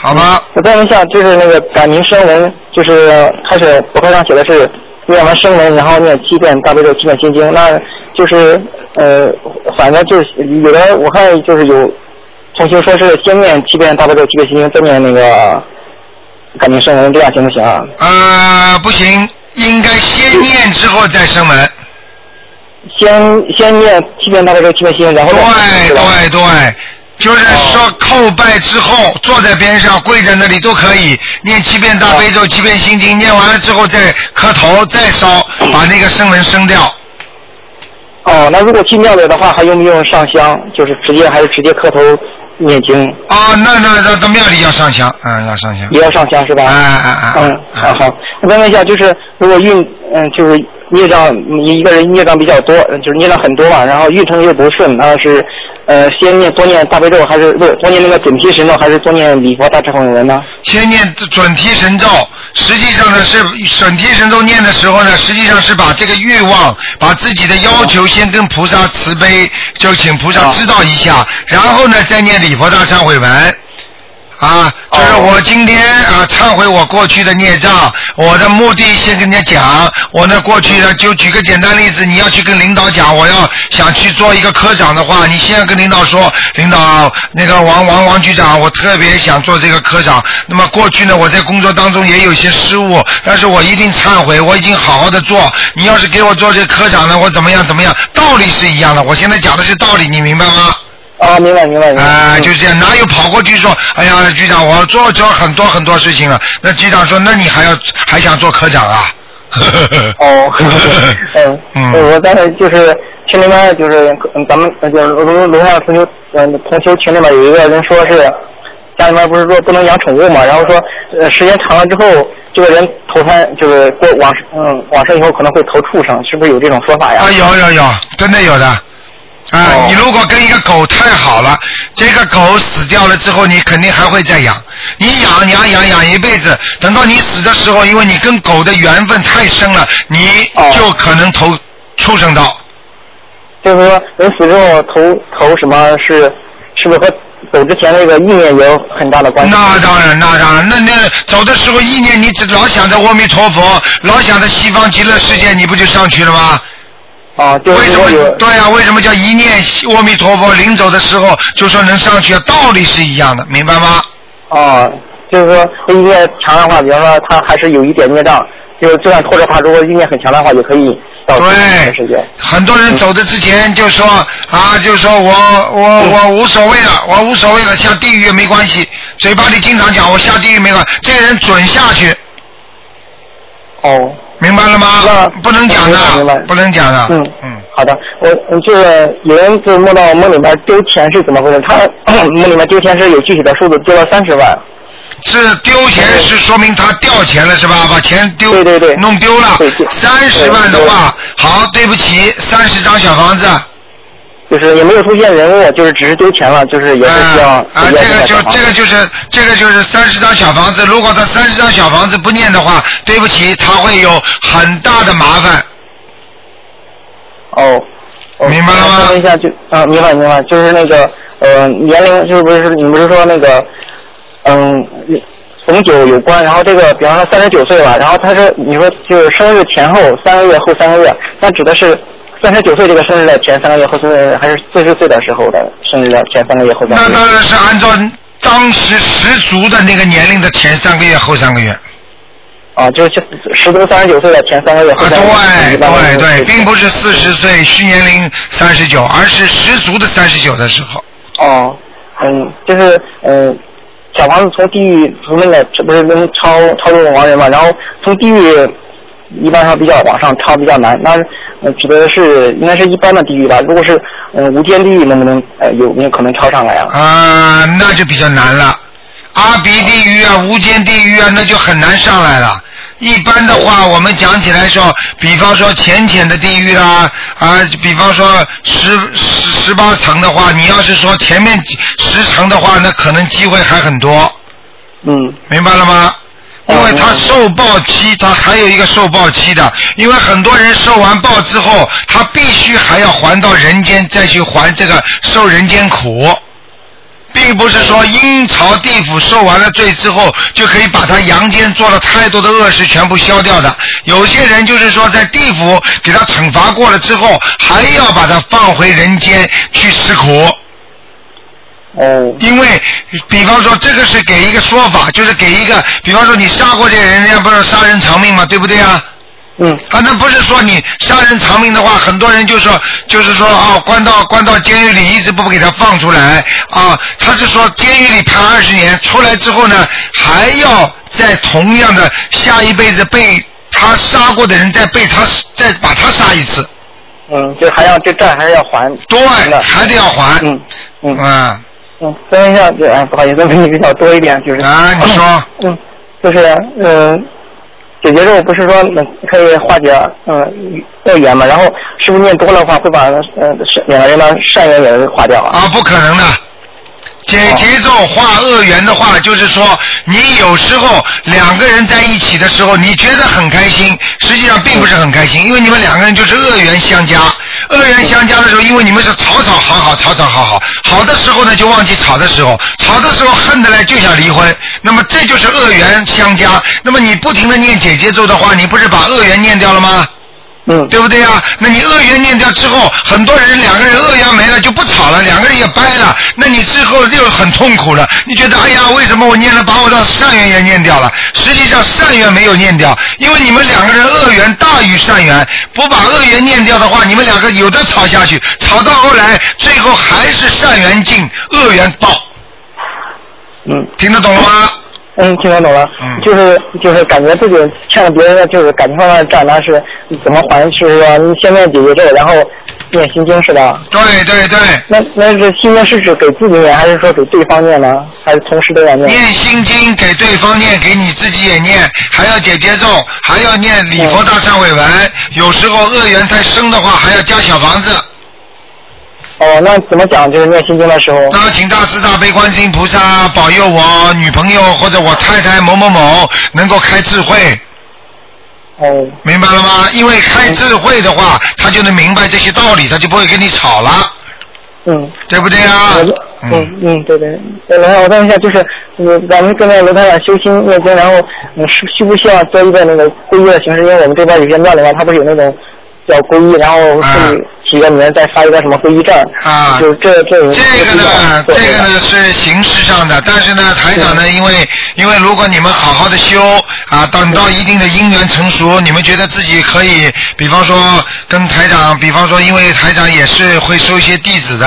好吗？我再问一下，就是那个改名声文，就是开始博客上写的是念完声文，然后念七遍大悲咒，七遍心经，那就是呃，反正就是有的我看就是有同学说是先念七遍大悲咒，七遍心经，再念那个改名声文，这样行不行啊？呃，不行，应该先念之后再声文。先先念七遍大悲咒，七遍心经，然后再对对对，就是说叩拜之后坐在边上跪在那里都可以念七遍大悲咒，七遍心经，念完了之后再磕头再烧，把那个声纹升掉。哦，那如果进庙里的话，还用不用上香？就是直接还是直接磕头念经？啊，那那那到庙里要上香，嗯，要上香。也要上香是吧？哎哎哎哎嗯，好好。我再问一下，就是如果运，嗯，就是孽障，一个人孽障比较多，就是孽障很多嘛，然后运程又不顺，那是，呃，先念多念大悲咒，还是不是多念那个准提神咒，还是多念礼佛大忏悔文呢？先念准提神咒，实际上呢是准提神咒念的时候呢，实际上是把这个欲望，把自己的要求先跟菩萨慈悲，就请菩萨知道一下，然后呢再念礼佛大忏悔文。啊，就是我今天啊忏悔我过去的孽障，我的目的先跟人家讲，我呢过去的就举个简单例子，你要去跟领导讲，我要想去做一个科长的话，你先要跟领导说，领导那个王王王局长，我特别想做这个科长。那么过去呢，我在工作当中也有些失误，但是我一定忏悔，我已经好好的做。你要是给我做这个科长呢，我怎么样怎么样，道理是一样的。我现在讲的是道理，你明白吗？啊，明白明白。啊，就是这样，哪有跑过去说，哎呀，局长，我做做很多很多事情了。那局长说，那你还要还想做科长啊？哦，嗯，嗯我刚才就是群里面就是嗯咱们呃就是楼楼上同学嗯同学群里面有一个人说是家里面不是说不能养宠物嘛，然后说呃时间长了之后这个人投胎就是过往嗯往生以后可能会投畜生，是不是有这种说法呀？啊，有有有，真的有的。啊，哦你如果跟一个狗太好了，这个狗死掉了之后，你肯定还会再养。你养养养养一辈子，等到你死的时候，因为你跟狗的缘分太深了，你哦就可能投畜生道。就是说人死之后投投什么是是不是和走之前那个意念也有很大的关系？那当然，那当然，那那走的时候意念，你只老想着阿弥陀佛，老想着西方极乐世界，你不就上去了吗？啊，就是为什么？对啊、为什么叫一念阿弥陀佛？临走的时候就说能上去，道理是一样的，明白吗？啊，就是说意念强的话，比方说他还是有一点孽障，就就算拖着他，如果意念很强的话，也可以到对。很多人走的之前就说啊，就说我我我无所谓了，我无所谓了，下地狱也没关系。嘴巴里经常讲我下地狱没关系，这个人准下去，哦，明白了吗那？不能讲的，不能讲的。嗯嗯，好的，我我就是有人就梦到梦里面丢钱是怎么回事？他 梦里面丢钱是有具体的数字，丢了三十万。是丢钱是说明他掉钱了是吧？把钱丢对对对弄丢了三十万的话，好，对不起，三十张小房子。就是也没有出现人物，就是只是丢钱了，就是也是需要啊，这个就这个就是这个就是三十张小房子，如果他三十张小房子不念的话，对不起，他会有很大的麻烦。哦，哦明白了吗我问一下就啊，明白明白，就是那个呃年龄，就是不是你不是说那个嗯红酒有关，然后这个比方说三十九岁了，然后他说你说就是生日前后三个月后三个月，那指的是三十九岁这个生日的前三个月后三个月，还是四十岁的时候的生日的前三个月后三个月？那当然是按照当时十足的那个年龄的前三个月后三个月。啊，就是十足三十九岁的前三个月后啊，三个月。对对对，并不是四十岁虚年龄三十九，而是十足的三十九的时候。哦，嗯，就是嗯，小房子从地狱从那个这不是能超超度亡人嘛，然后从地狱一般上比较往上超比较难，那呃指的是应该是一般的地狱吧？如果是呃无间地狱能不能呃有没有可能超上来啊？啊，那就比较难了。阿鼻地狱啊，无间地狱啊，那就很难上来了。一般的话，我们讲起来说，比方说浅浅的地狱啦，啊，比方说十十十八层的话，你要是说前面几十层的话，那可能机会还很多，嗯明白了吗？因为他受报期，他还有一个受报期的，因为很多人受完报之后，他必须还要还到人间，再去还这个受人间苦。并不是说阴曹地府受完了罪之后，就可以把他阳间做了太多的恶事全部消掉的。有些人就是说在地府给他惩罚过了之后，还要把他放回人间去吃苦。哦因为，比方说这个是给一个说法，就是给一个，比方说你杀过这个人，人家不是杀人偿命嘛？对不对啊？嗯啊，那不是说你杀人偿命的话，很多人就说，就是说啊，关到关到监狱里，一直不给他放出来啊。他是说监狱里判二十年，出来之后呢，还要在同样的下一辈子被他杀过的人再被他再把他杀一次，嗯，就还要这债还要还。对，还得要还。嗯嗯啊嗯，问一下，就哎，不好意思，问题比较多一点，就是啊，你说嗯，就是嗯，解结咒不是说能可以化解嗯恶缘嘛？然后是不是念多了的话会把呃善两个人的善缘也化掉啊？啊，不可能的。解节奏化恶缘的话，就是说，你有时候两个人在一起的时候，你觉得很开心，实际上并不是很开心，因为你们两个人就是恶缘相加。恶缘相加的时候，因为你们是吵吵好好，吵吵好好，好的时候呢就忘记吵的时候，吵的时候恨的来就想离婚，那么这就是恶缘相加。那么你不停的念姐姐咒的话，你不是把恶缘念掉了吗？嗯，对不对呀？那你恶缘念掉之后，很多人两个人恶缘没了就不吵了，两个人也掰了，那你之后就很痛苦了。你觉得哎呀，为什么我念了把我的善缘也念掉了？实际上善缘没有念掉，因为你们两个人恶缘大于善缘，不把恶缘念掉的话，你们两个有的吵下去，吵到后来最后还是善缘尽，恶缘报。嗯听得懂了吗？嗯，听得懂了。嗯就是就是感觉自己欠了别人的就是感情上的债，那是怎么还？是说你先念解结咒，然后念心经是吧？对对对。那那是心经是指给自己念，还是说给对方念呢？还是同时都要念？念心经给对方念，给你自己也念，还要解节奏，还要念礼佛大忏悔文。有时候恶缘太深的话，还要加小房子。哦，那怎么讲？就是念心经的时候，那请大慈大悲观世音菩萨保佑我女朋友或者我太太某某某能够开智慧，哦，明白了吗？因为开智慧的话，他就能明白这些道理，他就不会跟你吵了，嗯。对不对啊我？嗯嗯，对对。呃，然后我问一下，就是嗯，咱们跟那个罗台长修心念经，然后嗯，需需不需要做一个那个皈依的形式？因为我们这边有些庙里面，它不是有那种叫皈依，然后自己起个名，再发一个什么皈依证。啊就是这这。这个呢，这个呢是形式上的，但是呢，台长呢，因为因为如果你们好好的修啊，等到一定的因缘成熟，你们觉得自己可以，比方说跟台长，比方说，因为台长也是会收一些弟子的，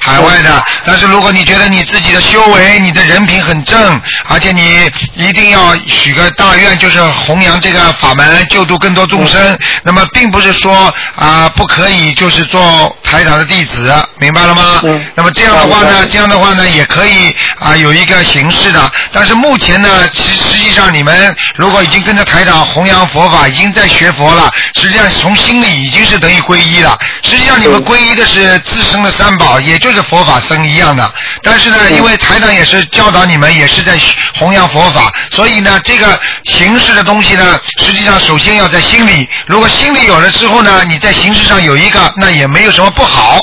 海外的，但是如果你觉得你自己的修为、你的人品很正，而且你一定要许个大愿，就是弘扬这个法门，救度更多众生，那么并不是说啊不可以就是做台长的弟子，明白了吗？嗯那么这样的话呢，这样的话呢，也可以啊有一个形式的。但是目前呢，其实际上你们如果已经跟着台长弘扬佛法，已经在学佛了，实际上从心里已经是等于皈依了。实际上你们皈依的是自身的三宝，也就是佛法僧一样的。但是呢，因为台长也是教导你们，也是在弘扬佛法，所以呢，这个形式的东西呢，实际上首先要在心里。如果心里有了之后呢，你在形式上有一个，那也没有什么不好。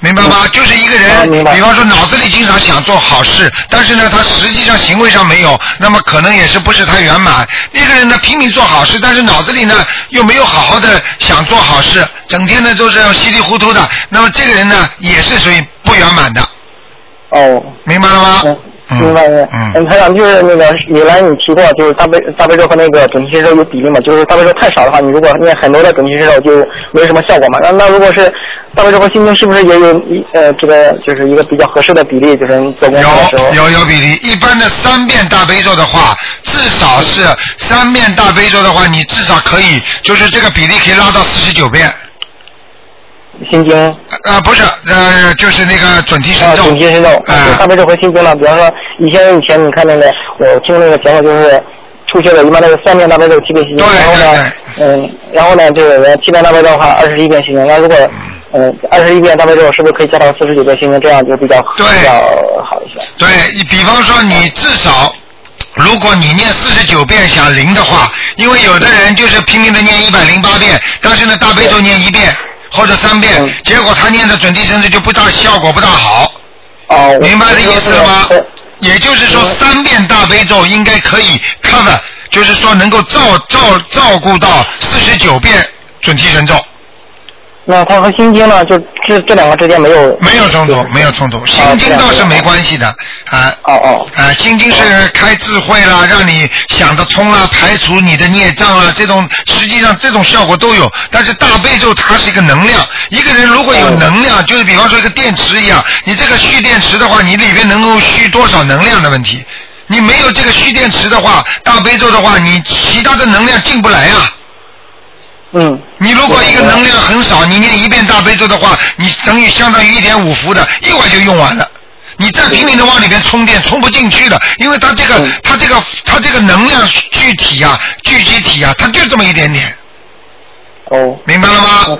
明白吗？就是一个人，啊比方说脑子里经常想做好事，但是呢，他实际上行为上没有，那么可能也是不是太圆满。那个人呢拼命做好事，但是脑子里呢又没有好好的想做好事，整天呢就这样稀里糊涂的，那么这个人呢也是属于不圆满的，哦。明白了吗？明白明白。嗯嗯，台长就是那个你来你提过，就是大悲大悲咒和那个准提神咒有比例嘛，就是大悲咒太少的话，你如果念很多的准提神咒就没什么效果嘛。那那如果是大悲咒和心经，是不是也有一呃这个就是一个比较合适的比例，就是你做功课的时候？有有有比例，一般的三遍大悲咒的话，至少是三遍大悲咒的话，你至少可以，就是这个比例可以拉到四十九遍。心经呃，不是，呃，就是那个准提神啊，咒。准提神咒，啊大悲咒和心经呢。比方说以前以前你看那个我听那个节目就是。初学的一般都是三遍大悲咒，七遍心经，对然后呢，嗯，然后呢，这个七遍大悲咒的话，二十一遍心经。那如果嗯二十一遍大悲咒，是不是可以加到四十九遍心经？这样就比较对比较好一些。对，你比方说你至少，如果你念四十九遍想灵的话，因为有的人就是拼命的念一百零八遍，但是呢大悲咒念一遍或者三遍嗯，结果他念的准提神咒就不大效果不大好，哦，明白这意思了吗？也就是说，三遍大悲咒应该可以 cover，就是说能够照照照顾到四十九遍准提神咒，那它和心经呢，就这这两个之间没有没有冲突，没有冲突。心经倒是没关系的，啊。哦哦啊，心经是开智慧啦，让你想得通啦，排除你的孽障啦，这种实际上这种效果都有。但是大悲咒它是一个能量，一个人如果有能量，就是比方说一个电池一样，你这个蓄电池的话，你里边能够蓄多少能量的问题。你没有这个蓄电池的话，大悲咒的话，你其他的能量进不来啊。嗯你如果一个能量很少，你念一遍大悲咒的话，你等于相当于一点五伏的，一会儿就用完了。你再拼命的往里边充电，充不进去的，因为它这个嗯它这个它这个能量具体啊聚集体啊，它就这么一点点，哦。明白了吗？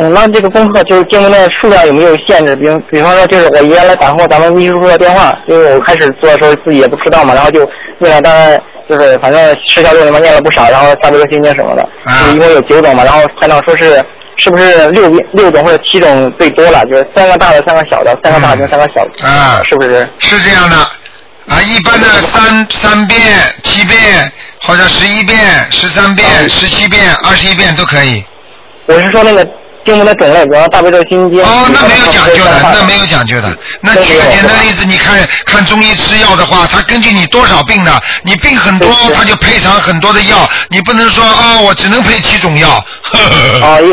嗯，那这个功课就是经文的数量有没有限制？比比方说，就是我原来打过咱们秘书处的电话，因为我开始做的时候自己也不知道嘛，然后就问了大概就是反正十小咒什么念了不少，然后大悲咒心经什么的，一共有九种嘛，然后台长说是是不是六遍六种或者七种最多了？就是三个大的，三个小的，三个大的，三个小的，啊是不是？是这样的，啊，一般的三三遍、七遍好像十一遍、十三遍、十七遍、二十一遍都可以。我是说那个经文的种类，比方说大悲咒心经。哦，那没有讲究的，那没有。讲究的。那举个简单例子，你看看中医吃药的话，它根据你多少病呢？你病很多，对对它就配上很多的药，你不能说啊，我只能配七种药。啊，因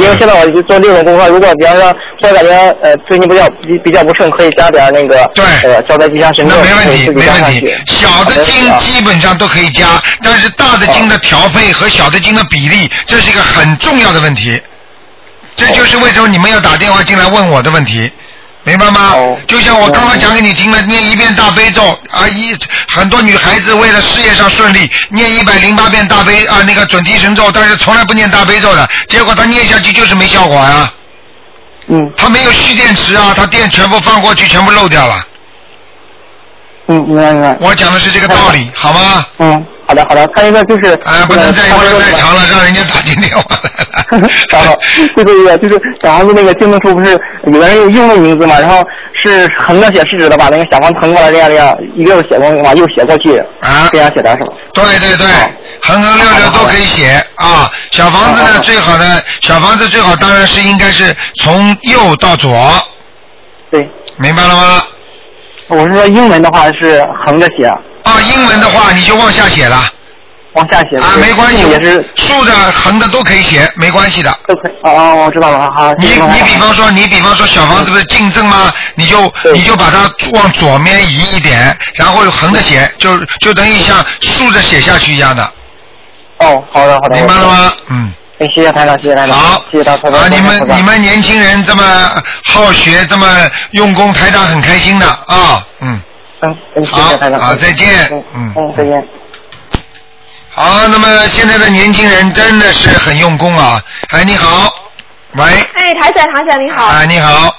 因为现在我就做六种功课，如果比方说突然感觉呃最近比较比比较不顺，可以加点那个对呃消灾吉祥神咒，那没问题，没问题。小的经基本上都可以加，但是大的经的调配和小的经的比例，这是一个很重要的问题。这就是为什么你们要打电话进来问我的问题。明白吗？哦就像我刚刚讲给你听了，念一遍大悲咒啊，一很多女孩子为了事业上顺利，念一百零八遍大悲啊那个准提神咒，但是从来不念大悲咒的，结果她念下去就是没效果呀、嗯她没有蓄电池啊，她电全部放过去，全部漏掉了。嗯，明白明白。我讲的是这个道理，好吗？嗯，好的好的，还有一个就是哎，不能再不能再长了。让人家打进电话来了。好，最后一个就是小房子那个经文处不是有的人用英文名字嘛，然后是横着写是指的把那个小房横过来这样这样一个又写过往右写过去，啊这样写的是吧？对对对，横横六六都可以写啊。小房子呢，最好的小房子最好当然是应该是从右到左，对，明白了吗？我是说英文的话是横着写，啊，英文的话你就往下写了往下写。啊，没关系也是，竖的、横的都可以写，没关系的。都可以。哦哦，我知道了，好。你你比方说你比方说小房子不是竞争吗？你就你就把它往左面移一点，然后横着写，就就等于像竖着写下去一样的，哦，好的好的。明白了？吗？嗯。哎，谢谢台长，谢谢台长，好，谢谢大台长。啊，你们你们年轻人这么好学，这么用功，台长很开心的啊，嗯，嗯，嗯谢好谢台长。好再见嗯嗯嗯，再见。好，那么现在的年轻人真的是很用功啊，哎，你好，喂，哎，台长，台长你好。哎，你好，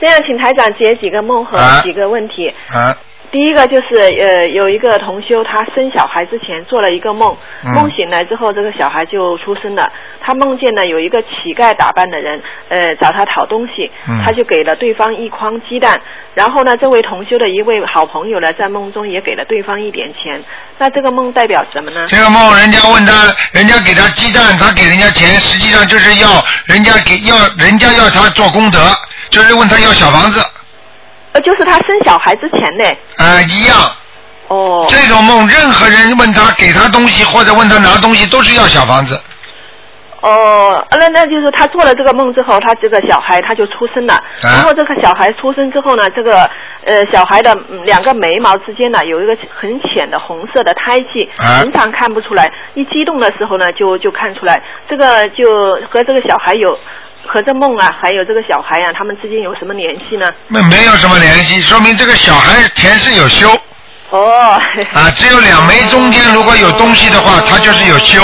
这样，请台长解几个梦和啊几个问题。啊，第一个就是呃，有一个同修，他生小孩之前做了一个梦，嗯梦醒来之后，这个小孩就出生了。他梦见呢有一个乞丐打扮的人，呃，找他讨东西，嗯他就给了对方一筐鸡蛋。然后呢，这位同修的一位好朋友呢，在梦中也给了对方一点钱。那这个梦代表什么呢？这个梦，人家问他，人家给他鸡蛋，他给人家钱，实际上就是要人家给要人家要他做功德，就是问他要小房子，呃，就是他生小孩之前呢。啊、一样。哦。这种梦，任何人问他给他东西或者问他拿东西，都是要小房子。哦，那那就是他做了这个梦之后，他这个小孩他就出生了。啊然后这个小孩出生之后呢，这个呃小孩的、嗯两个眉毛之间呢有一个很浅的红色的胎记，啊平常看不出来，一激动的时候呢就就看出来。这个就和这个小孩有和这梦啊，还有这个小孩啊，他们之间有什么联系呢？没没有什么联系，说明这个小孩前世有修哦。啊，只有两枚中间如果有东西的话，他就是有修，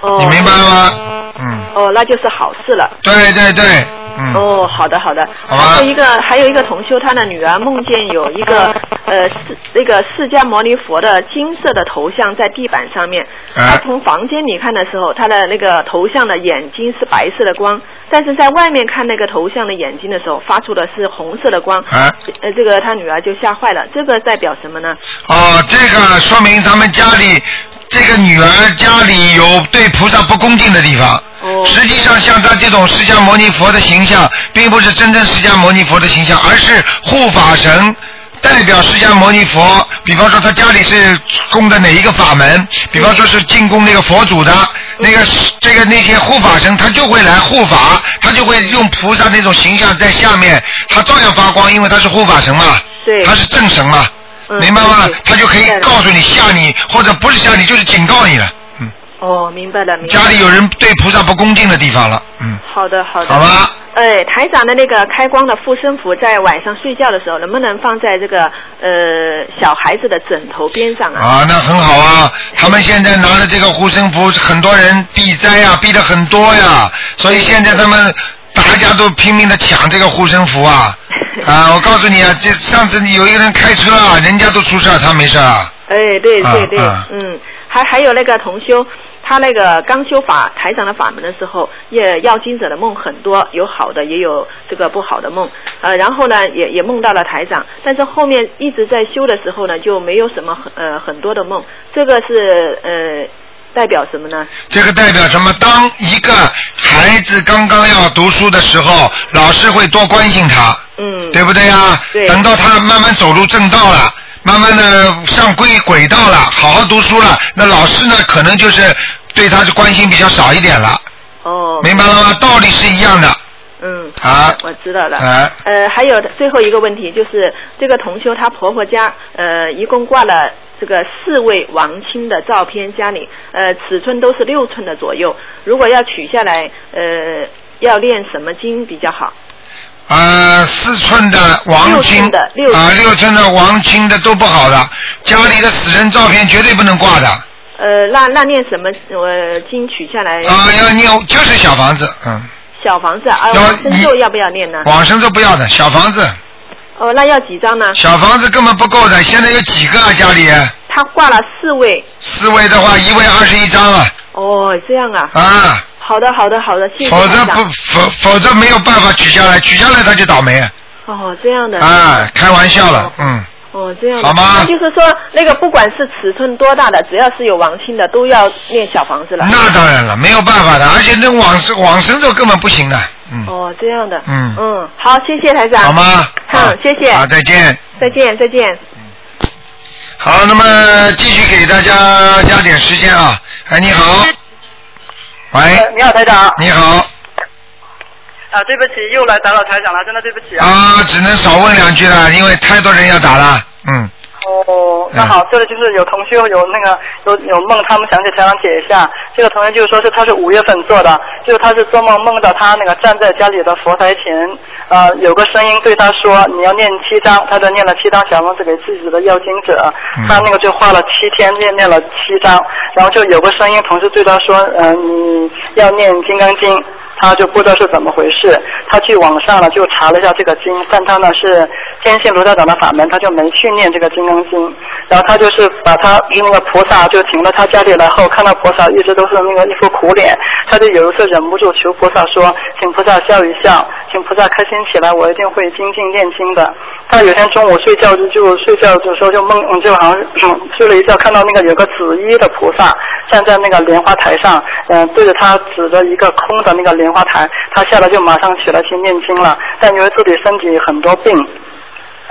哦。你明白了吗？嗯，哦，那就是好事了。对对对，嗯，哦，好的好的。好还有一个还有一个同修，他的女儿梦见有一个呃释那个释迦牟尼佛的金色的头像在地板上面。啊他从房间里看的时候，他的那个头像的眼睛是白色的光，但是在外面看那个头像的眼睛的时候，发出的是红色的光。啊呃，这个他女儿就吓坏了。这个代表什么呢？哦，这个说明他们家里这个女儿家里有对菩萨不恭敬的地方。哦。实际上，像他这种释迦牟尼佛的形象，并不是真正释迦牟尼佛的形象，而是护法神。代表释迦牟尼佛，比方说他家里是供的哪一个法门，比方说是进贡那个佛祖的，那个这个那些护法神，他就会来护法，他就会用菩萨那种形象在下面，他照样发光，因为他是护法神嘛，对他是正神嘛，嗯明白吗？他就可以告诉你吓你，或者不是吓你，就是警告你了。嗯，哦，明白了，明白了。家里有人对菩萨不恭敬的地方了，嗯，好的，好的。好吧。哎，台长的那个开光的护身符，在晚上睡觉的时候，能不能放在这个呃小孩子的枕头边上啊？啊，那很好啊！他们现在拿着这个护身符，很多人避灾呀、避的很多呀，所以现在他们大家都拼命的抢这个护身符啊！啊，我告诉你啊，这上次你有一个人开车啊，人家都出事儿，他没事儿啊。哎，对对对，嗯，还还有那个同修，他那个刚修法台长的法门的时候，也要经者的梦很多，有好的也有这个不好的梦，呃，然后呢也也梦到了台长，但是后面一直在修的时候呢，就没有什么很呃很多的梦，这个是呃代表什么呢？这个代表什么？当一个孩子刚刚要读书的时候，老师会多关心他，嗯，对不对呀？对等到他慢慢走入正道了，慢慢的上归轨道了，好好读书了，那老师呢，可能就是对他的关心比较少一点了，哦，明白了吗？道理是一样的。嗯，啊我知道了。啊呃，还有最后一个问题就是，这个同修她婆婆家呃一共挂了这个四位王亲的照片，家里呃尺寸都是六寸的左右，如果要取下来，呃要练什么经比较好？呃，四寸的王六亲寸的六寸啊，六寸的王金的都不好的，家里的死人照片绝对不能挂的呃，那那念什么呃经取下来？啊，要念就是小房子，嗯，小房子啊，要往生咒要不要念呢？往生咒不要的，小房子，哦，那要几张呢？小房子根本不够的，现在有几个啊？家里他挂了四位。四位的话，一位二十一张啊，哦，这样啊。啊，好的，好的，好的，谢谢否则不否否则没有办法取下来，取下来他就倒霉啊，哦，这样的。啊，开玩笑了，嗯。哦，这样的好吗就是说，那个不管是尺寸多大的，只要是有王亲的，都要念小房子了。那当然了，没有办法的，而且那往生往生咒根本不行的，嗯，哦，这样的。嗯嗯，好，谢谢台长。好吗？好嗯，谢谢。好，再见。再见，再见。好，那么继续给大家加点时间啊。哎，你好，喂，你好，台长。你好，啊，对不起，又来打扰台长了，真的对不起啊。啊，只能少问两句了，因为太多人要打了，嗯，哦，那好，这里就是有同学有那个有有梦，他们想给台长解一下。这个同学就是说是他是五月份做的，就是他是做梦梦到他那个站在家里的佛台前，呃，有个声音对他说你要念七章，他就念了七章小王子给自己的要经者，嗯。他那个就花了七天念念了七章，然后就有个声音同时对他说，呃，你要念金刚经。他就不知道是怎么回事，他去网上了就查了一下这个经，但他呢是坚信卢道长的法门，他就没去念这个金刚经，然后他就是把他那个菩萨就请到他家里来后，看到菩萨一直都是那个一副苦脸，他就有一次忍不住求菩萨说，请菩萨笑一笑，请菩萨开心起来，我一定会精进念经的。他有天中午睡觉就睡觉的时候就梦，就好像、睡了一觉，看到那个有个紫衣的菩萨站在那个莲花台上，嗯、对着他指着一个空的那个莲花台，他吓得就马上起来去念经了，但因为自己身体很多病。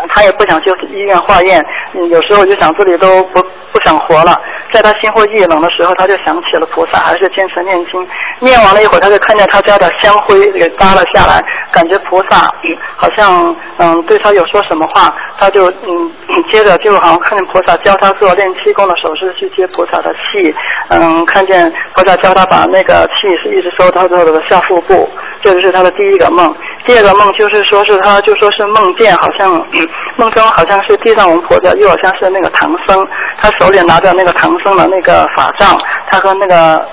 他也不想去医院化验，有时候就想自己都不不想活了。在他心灰意冷的时候，他就想起了菩萨，还是坚持念经。念完了一会儿，他就看见他家的香灰给搭了下来，感觉菩萨好像嗯对他有说什么话，他就嗯接着就好像看见菩萨教他做练气功的手势去接菩萨的气，嗯看见菩萨教他把那个气是一直收到他的下腹部，这就是他的第一个梦。第二个梦就是说是他就说是梦见好像、梦中好像是地藏王菩萨，又好像是那个唐僧，他手里拿着那个唐僧的那个法杖，他和那个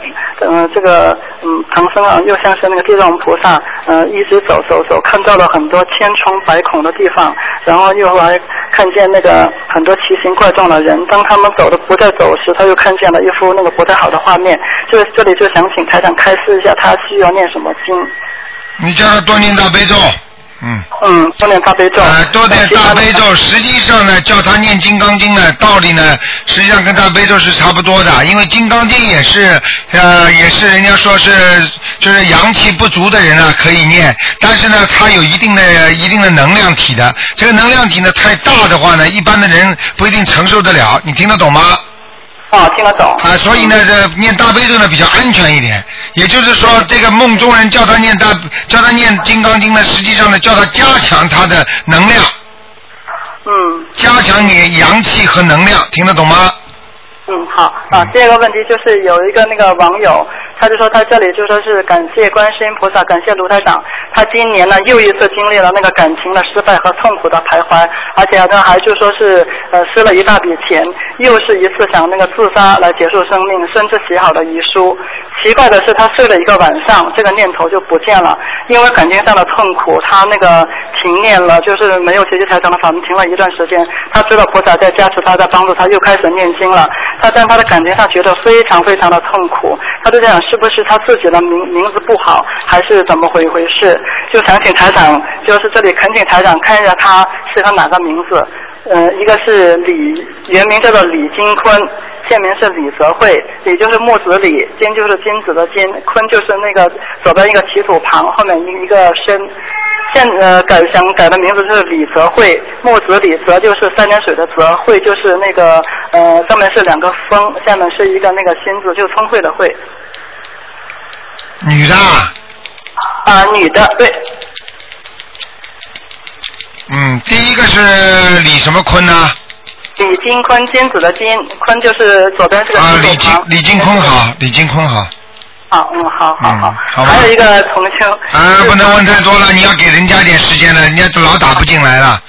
嗯、这个嗯唐僧啊又像是那个地藏菩萨，呃一直走走走，看到了很多千疮百孔的地方，然后又来看见那个很多奇形怪状的人，当他们走的不再走时，他又看见了一幅那个不太好的画面，这这里就想请台长开示一下，他需要念什么经？你叫他多念大悲咒，嗯。嗯，多念大悲咒。呃，多念大悲咒，实际上呢，叫他念金刚经呢，道理呢，实际上跟大悲咒是差不多的，因为金刚经也是，呃，也是人家说是就是阳气不足的人啊可以念，但是呢，它有一定的一定的能量体的，这个能量体呢太大的话呢，一般的人不一定承受得了，你听得懂吗？哦，听得懂。啊，所以呢，这念大悲咒呢比较安全一点。也就是说，这个梦中人叫他念大，叫他念金刚经呢，实际上呢，叫他加强他的能量，嗯加强你阳气和能量，听得懂吗？嗯，好啊。第二个问题就是有一个那个网友，他就说他这里就说是感谢观世音菩萨，感谢卢台长。他今年呢又一次经历了那个感情的失败和痛苦的徘徊，而且他还就说是呃失了一大笔钱，又是一次想那个自杀来结束生命，甚至写好了遗书。奇怪的是，他睡了一个晚上，这个念头就不见了，因为感情上的痛苦，他那个停念了，就是没有学习台长的法门，停了一段时间。他知道菩萨在加持他，在帮助他，又开始念经了。他在他的感情上觉得非常非常的痛苦，他就在想是不是他自己的名名字不好，还是怎么回回事？就想请台长，就是这里恳请台长看一下他是他哪个名字。呃，一个是李，原名叫做李金坤，现名是李泽慧，李就是木子李，金就是金子的金，坤就是那个左边一个提土旁，后面一一个申。现呃改想改的名字是李泽慧，木子李泽就是三点水的泽，慧就是那个呃上面是两个风，下面是一个那个心字，就聪慧的慧。女的啊，啊、女的，对，嗯，第一个是李什么坤呢？李金坤，金子的金，坤就是左边这个啊，李金。李金坤好，李金坤好。好，嗯，好好好。嗯好还有一个同修。啊，不能问太多了，你要给人家一点时间了，人家老打不进来了。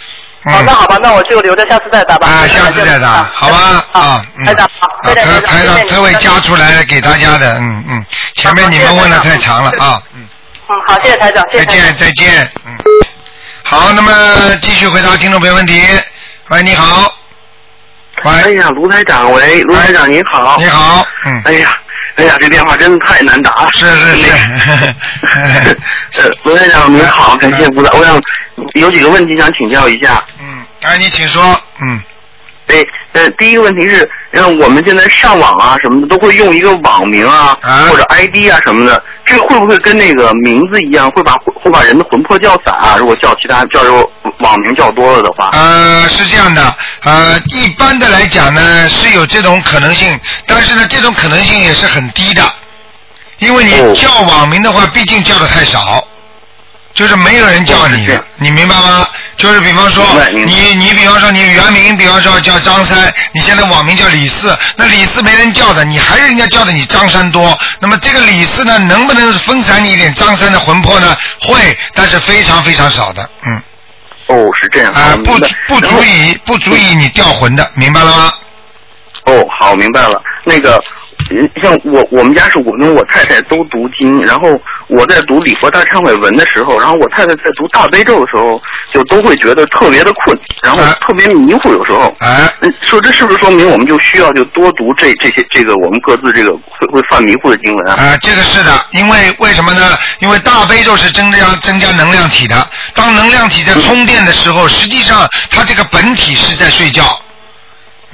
那好吧，那我就留着下次再打吧。啊，下次再打，好吧？啊，嗯。台长，台长，特为加出来给大家的，嗯嗯。前面你们问的太长了啊，嗯。嗯，好，谢谢台长，谢再。见再见，嗯。好，那么继续回答听众朋友问题。喂，你好。喂，哎呀，卢台长，喂，卢台长您好。你。好，嗯。哎呀，哎呀，这电话真的太难打了。是是是。呃，卢台长您好，感谢菩萨，我想有几个问题想请教一下。嗯，哎，你请说，嗯。哎，呃，第一个问题是，嗯，我们现在上网啊什么的都会用一个网名啊，啊或者 ID 啊什么的，这会不会跟那个名字一样，会把会把人的魂魄叫散啊？如果叫其他叫这个网名叫多了的话。呃，是这样的，呃，一般的来讲呢是有这种可能性，但是呢这种可能性也是很低的，因为你哦叫网名的话，毕竟叫的太少，就是没有人叫你的你明白吗？就是比方说你你比方说你原名，比方说叫张三，你现在网名叫李四，那李四没人叫的，你还是人家叫的你张三多，那么这个李四呢，能不能分散你一点张三的魂魄呢？会，但是非常非常少的，嗯。哦，是这样。啊、不不足以不足以你掉魂的，明白了吗？哦，好，明白了。那个，嗯像我我们家是我跟我太太都读经，然后我在读礼佛大忏悔文的时候，然后我太太在读大悲咒的时候，就都会觉得特别的困，然后特别迷糊，有时候。哎。嗯，说这是不是说明我们就需要就多读这这些这个我们各自这个会会犯迷糊的经文啊？啊，这个是的，因为为什么呢？因为大悲咒是增加增加能量体的，当能量体在充电的时候，实际上它这个本体是在睡觉。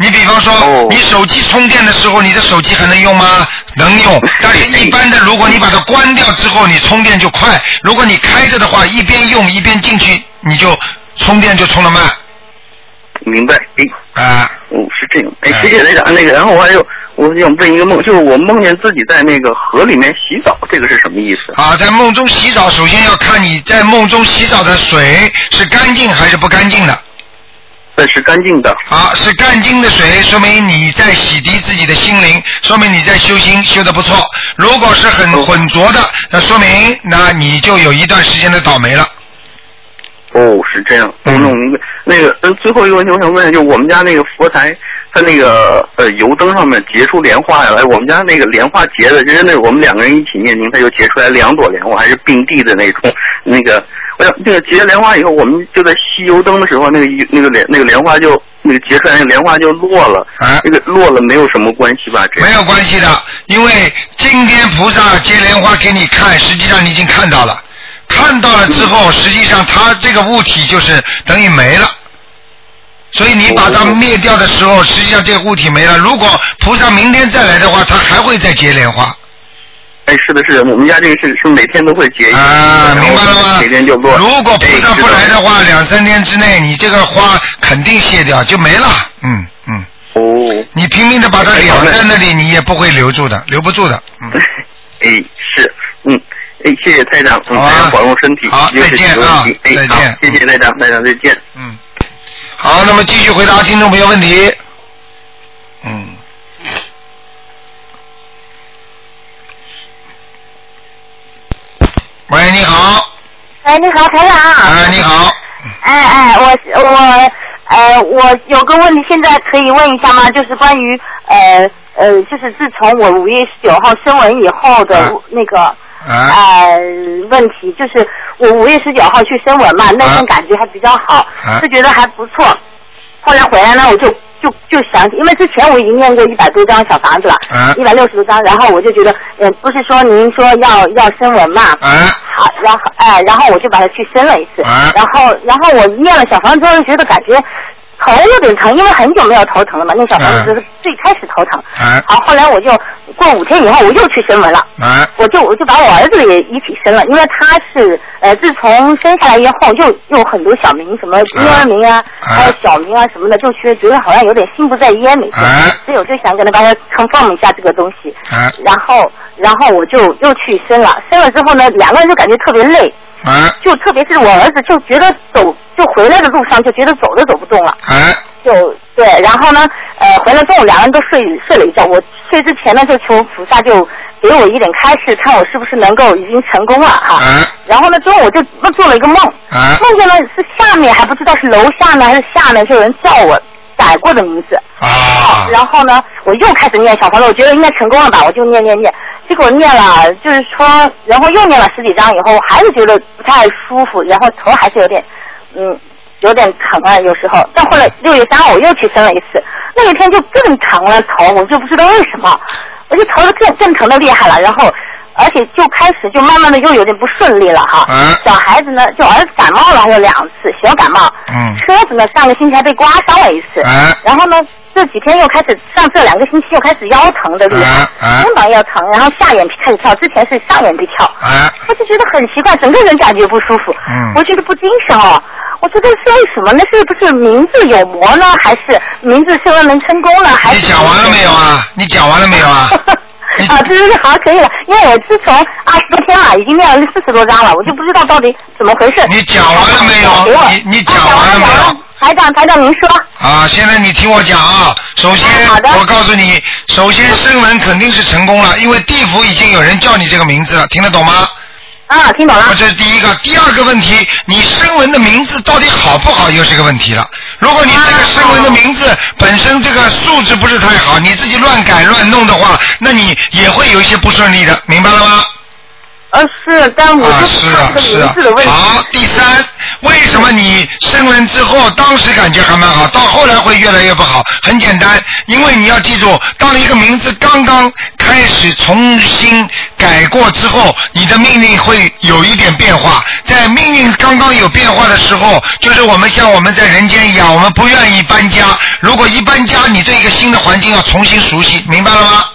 你比方说，你手机充电的时候，你的手机还能用吗？能用，但是一般的，如果你把它关掉之后，你充电就快。如果你开着的话，一边用一边进去，你就充电就充的慢。明白，哎，啊，哦，是这样，哎，谢谢台长。那个，然后我还有，我想问一个梦，就是我梦见自己在那个河里面洗澡，这个是什么意思？啊，在梦中洗澡，首先要看你在梦中洗澡的水是干净还是不干净的。那是干净的。好，是干净的水，说明你在洗涤自己的心灵，说明你在修心，修的不错。如果是很浑浊的，那说明那你就有一段时间的倒霉了。哦，是这样，我弄。那个，嗯，最后一个问题，我想问，就我们家那个佛台，它那个呃油灯上面结出莲花来，我们家那个莲花结的，就是那我们两个人一起念经，它就结出来两朵莲花，还是并蒂的那种。那个，我想那个结莲花以后，我们就在吸油灯的时候，那个一那个莲那个莲花就那个结出来那个莲花就落了，啊那个落了没有什么关系吧？这没有关系的，因为今天菩萨结莲花给你看，实际上你已经看到了，看到了之后，实际上它这个物体就是等于没了。所以你把它灭掉的时候，实际上这个物体没了。如果菩萨明天再来的话，它还会再结莲花。哎，是的，是的，我们家这个是是每天都会结啊，明白了吗？每天就落。如果菩萨不来的哎话，两三天之内，你这个花肯定谢掉，就没了。嗯嗯。哦。你拼命的把它养在那里，你也不会留住的，留不住的。嗯。哎，是，嗯，哎，谢谢台长，嗯，好啊台长保重身体，好再见啊哎，再见谢谢台长，台长再见。嗯。好，那么继续回答听众朋友问题。嗯。喂，你好。哎，你好，台长。哎，你好。哎哎，我我呃，我有个问题，现在可以问一下吗？就是关于呃呃，就是自从我五月十九号升文以后的那个。呃，问题就是我五月十九号去升文嘛，那天感觉还比较好，啊就觉得还不错。后来回来呢，我就就就想起，因为之前我已经念过一百多张小房子了，啊一百六十多张，然后我就觉得，嗯，不是说您说要要升文嘛，啊好，然后哎，然后我就把它去升了一次，啊然后然后我念了小房子之后，觉得感觉头有点疼，因为很久没有头疼了嘛，那小房子就是最开始头疼，啊好，后来我就过五天以后我又去升文了。啊我就我就把我儿子也一起生了，因为他是呃自从生下来以后又又有很多小名，什么婴儿名啊，还有小名啊什么的，就觉觉得好像有点心不在焉每次，所以我就想跟他大家 confirm 一下这个东西。啊然后然后我就又去生了，生了之后呢，两个人就感觉特别累，啊就特别是我儿子就觉得走就回来的路上就觉得走都走不动了。啊就对，然后呢，呃，回来中午两个人都睡睡了一觉。我睡之前呢，就求菩萨就给我一点开示，看我是不是能够已经成功了哈。然后呢，中午我就做了一个梦，啊梦见呢是下面还不知道是楼下呢还是下面，就有人叫我改过的名字。啊。然后呢，我又开始念小房子，我觉得应该成功了吧，我就念念念。结果念了，就是说，然后又念了十几章以后，还是觉得不太舒服，然后头还是有点，嗯。有点疼啊，有时候。但后来六月三号我又去生了一次，那一天就更疼了头，我就不知道为什么，我就头的更更疼的厉害了。然后，而且就开始就慢慢的又有点不顺利了哈。小孩子呢，就儿子感冒了，还有两次小感冒。嗯。车子呢，上个星期还被刮伤了一次。然后呢，这几天又开始，上这两个星期又开始腰疼的厉害，肩膀要疼，然后下眼皮开始跳，之前是上眼皮跳。我就觉得很奇怪，整个人感觉不舒服。嗯我觉得不精神哦。我说这是为什么呢？是不是名字有魔呢？还是名字升温能成功了？还是你讲完了没有啊？你讲完了没有啊？啊，对对对，好，可以了。因为我自从二十多天了，已经念了四十多章了，我就不知道到底怎么回事。你讲完了没有？你你讲完了没有？台长，台长您说。啊，现在你听我讲啊。首先，我告诉你，首先声纹肯定是成功了，因为地府已经有人叫你这个名字了，听得懂吗？啊，听懂了。这是第一个，第二个问题，你声纹的名字到底好不好，又是个问题了。如果你这个声纹的名字本身这个素质不是太好，你自己乱改乱弄的话，那你也会有一些不顺利的，明白了吗？呃，是，但我是啊怕，这是啊个名字的问。题。好，第三，为什么你生完之后，当时感觉还蛮好，到后来会越来越不好？很简单，因为你要记住，当一个名字刚刚开始重新改过之后，你的命运会有一点变化。在命运刚刚有变化的时候，就是我们像我们在人间一样，我们不愿意搬家。如果一搬家，你对一个新的环境要重新熟悉，明白了吗？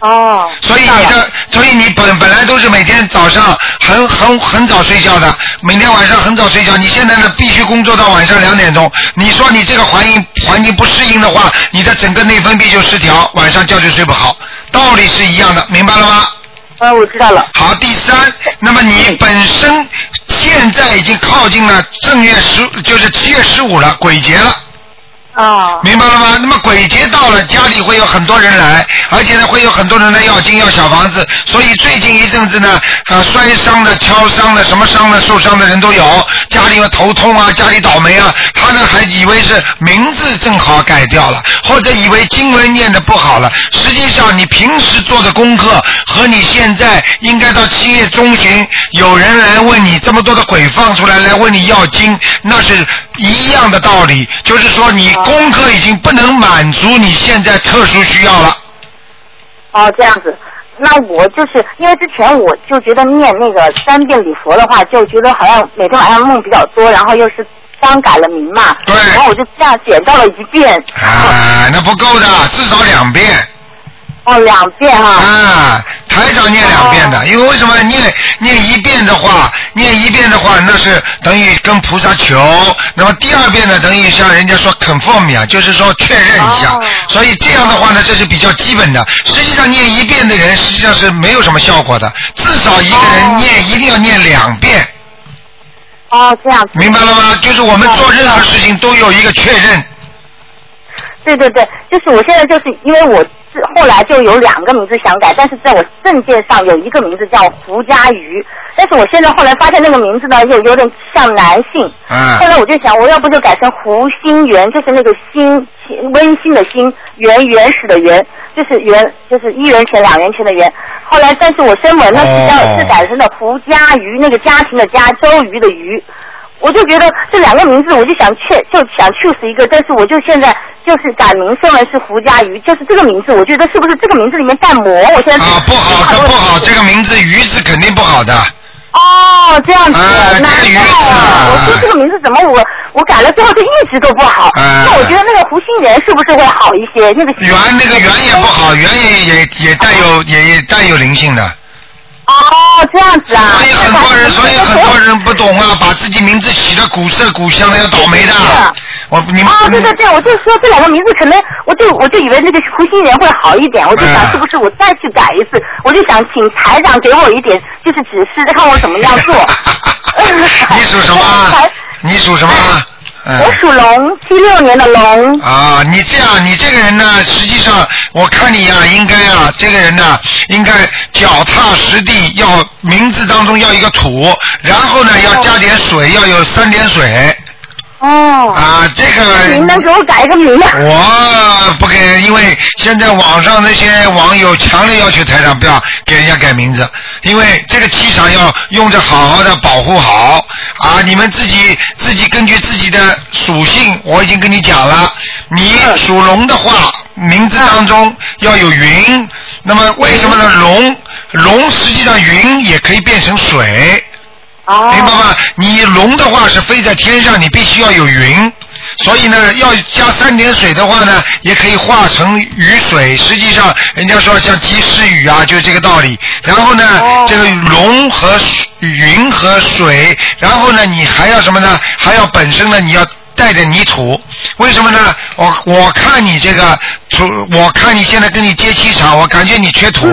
哦。所以你的，所以你本本来都是每天早上很很很早睡觉的，每天晚上很早睡觉，你现在呢必须工作到晚上两点钟。你说你这个环境环境不适应的话，你的整个内分泌就失调，晚上觉就睡不好，道理是一样的，明白了吗？啊，我知道了。好，第三，那么你本身现在已经靠近了正月十，就是七月十五了，鬼节了。哦。明白了吗？那么鬼节到了，家里会有很多人来，而且呢会有很多人来要金要小房子，所以最近一阵子呢，啊摔伤的、敲伤的、什么伤的、受伤的人都有，家里有头痛啊，家里倒霉啊，他呢还以为是名字正好改掉了，或者以为经文念的不好了，实际上你平时做的功课和你现在应该到七月中旬有人来问你这么多的鬼放出来来问你要经，那是一样的道理，就是说你功课已经不能满足你现在特殊需要了。哦，这样子。那我就是因为之前我就觉得念那个三遍礼佛的话，就觉得好像每天晚上梦比较多，然后又是刚改了名嘛，对，然后我就这样减到了一遍。啊，那不够的，至少两遍。哦，两遍哈。啊，台长念两遍的，哦因为为什么念念一遍的话，念一遍的话，那是等于跟菩萨求，那么第二遍呢，等于像人家说 confirm 呀，就是说确认一下，哦所以这样的话呢，这是比较基本的。实际上念一遍的人，实际上是没有什么效果的，至少一个人念、一定要念两遍。哦，这样子。明白了吗？就是我们做任何事情都有一个确认。对对对，就是我现在就是因为我是后来就有两个名字想改，但是在我证件上有一个名字叫胡家瑜，但是我现在后来发现那个名字呢又有点像男性，嗯后来我就想我要不就改成胡心元，就是那个心温馨的心，原原始的原，就是元就是一元钱两元钱的元。后来但是我声纹呢是叫哦是改成了胡家瑜，那个家庭的家，周瑜的瑜。我就觉得这两个名字，我就想确就想 choose 一个，但是我就现在就是改名声了是胡家瑜，就是这个名字，我觉得是不是这个名字里面带魔？我现在啊，不好，这不好，这个名字鱼是肯定不好的。哦，这样子，哎难这个鱼我说这个名字怎么我我改了之后就一直都不好？哎那我觉得那个胡心元是不是会好一些？那个圆那个圆也不好，圆也也也带有也也带有灵性的。哦，这样子啊。所以很多人，所以很多人不懂啊，把自己名字起的古色古香的，要倒霉的。我你们哦，对对对，我就说这两个名字可能，我就我就以为那个胡心元会好一点，我就哎想是不是我再去改一次，我就想请台长给我一点就是指示，看我怎么样做。你属什么？你属什么？嗯我属龙，七六年的龙。啊，你这样，你这个人呢，实际上我看你呀、应该啊，这个人呢，应该脚踏实地，要名字当中要一个土，然后呢要加点水，要有三点水。哦。啊，这个。您能给我改一个名吗？我不给，因为现在网上那些网友强烈要求台长不要给人家改名字，因为这个气场要用着好好的保护好啊！你们自己自己根据自己的属性，我已经跟你讲了，你属龙的话，名字当中要有云，那么为什么呢？龙龙实际上云也可以变成水。明白吗？你龙的话是飞在天上，你必须要有云，所以呢，要加三点水的话呢，也可以化成雨水。实际上，人家说像及时雨啊，就是这个道理。然后呢，这个龙和云和水，然后呢，你还要什么呢？还要本身呢，你要。带着泥土，为什么呢？我我看你这个土，我看你现在跟你接气场，我感觉你缺土。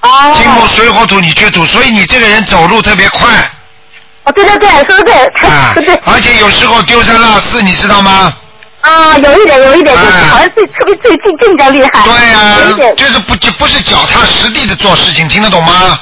哦。金木水火土你缺土，所以你这个人走路特别快。哦，对对对，说的对，啊 对对。而且有时候丢三落四，你知道吗？啊，有一点，有一点，就是好像最特别最近更加厉害。对呀。就是不就不是脚踏实地的做事情，听得懂吗？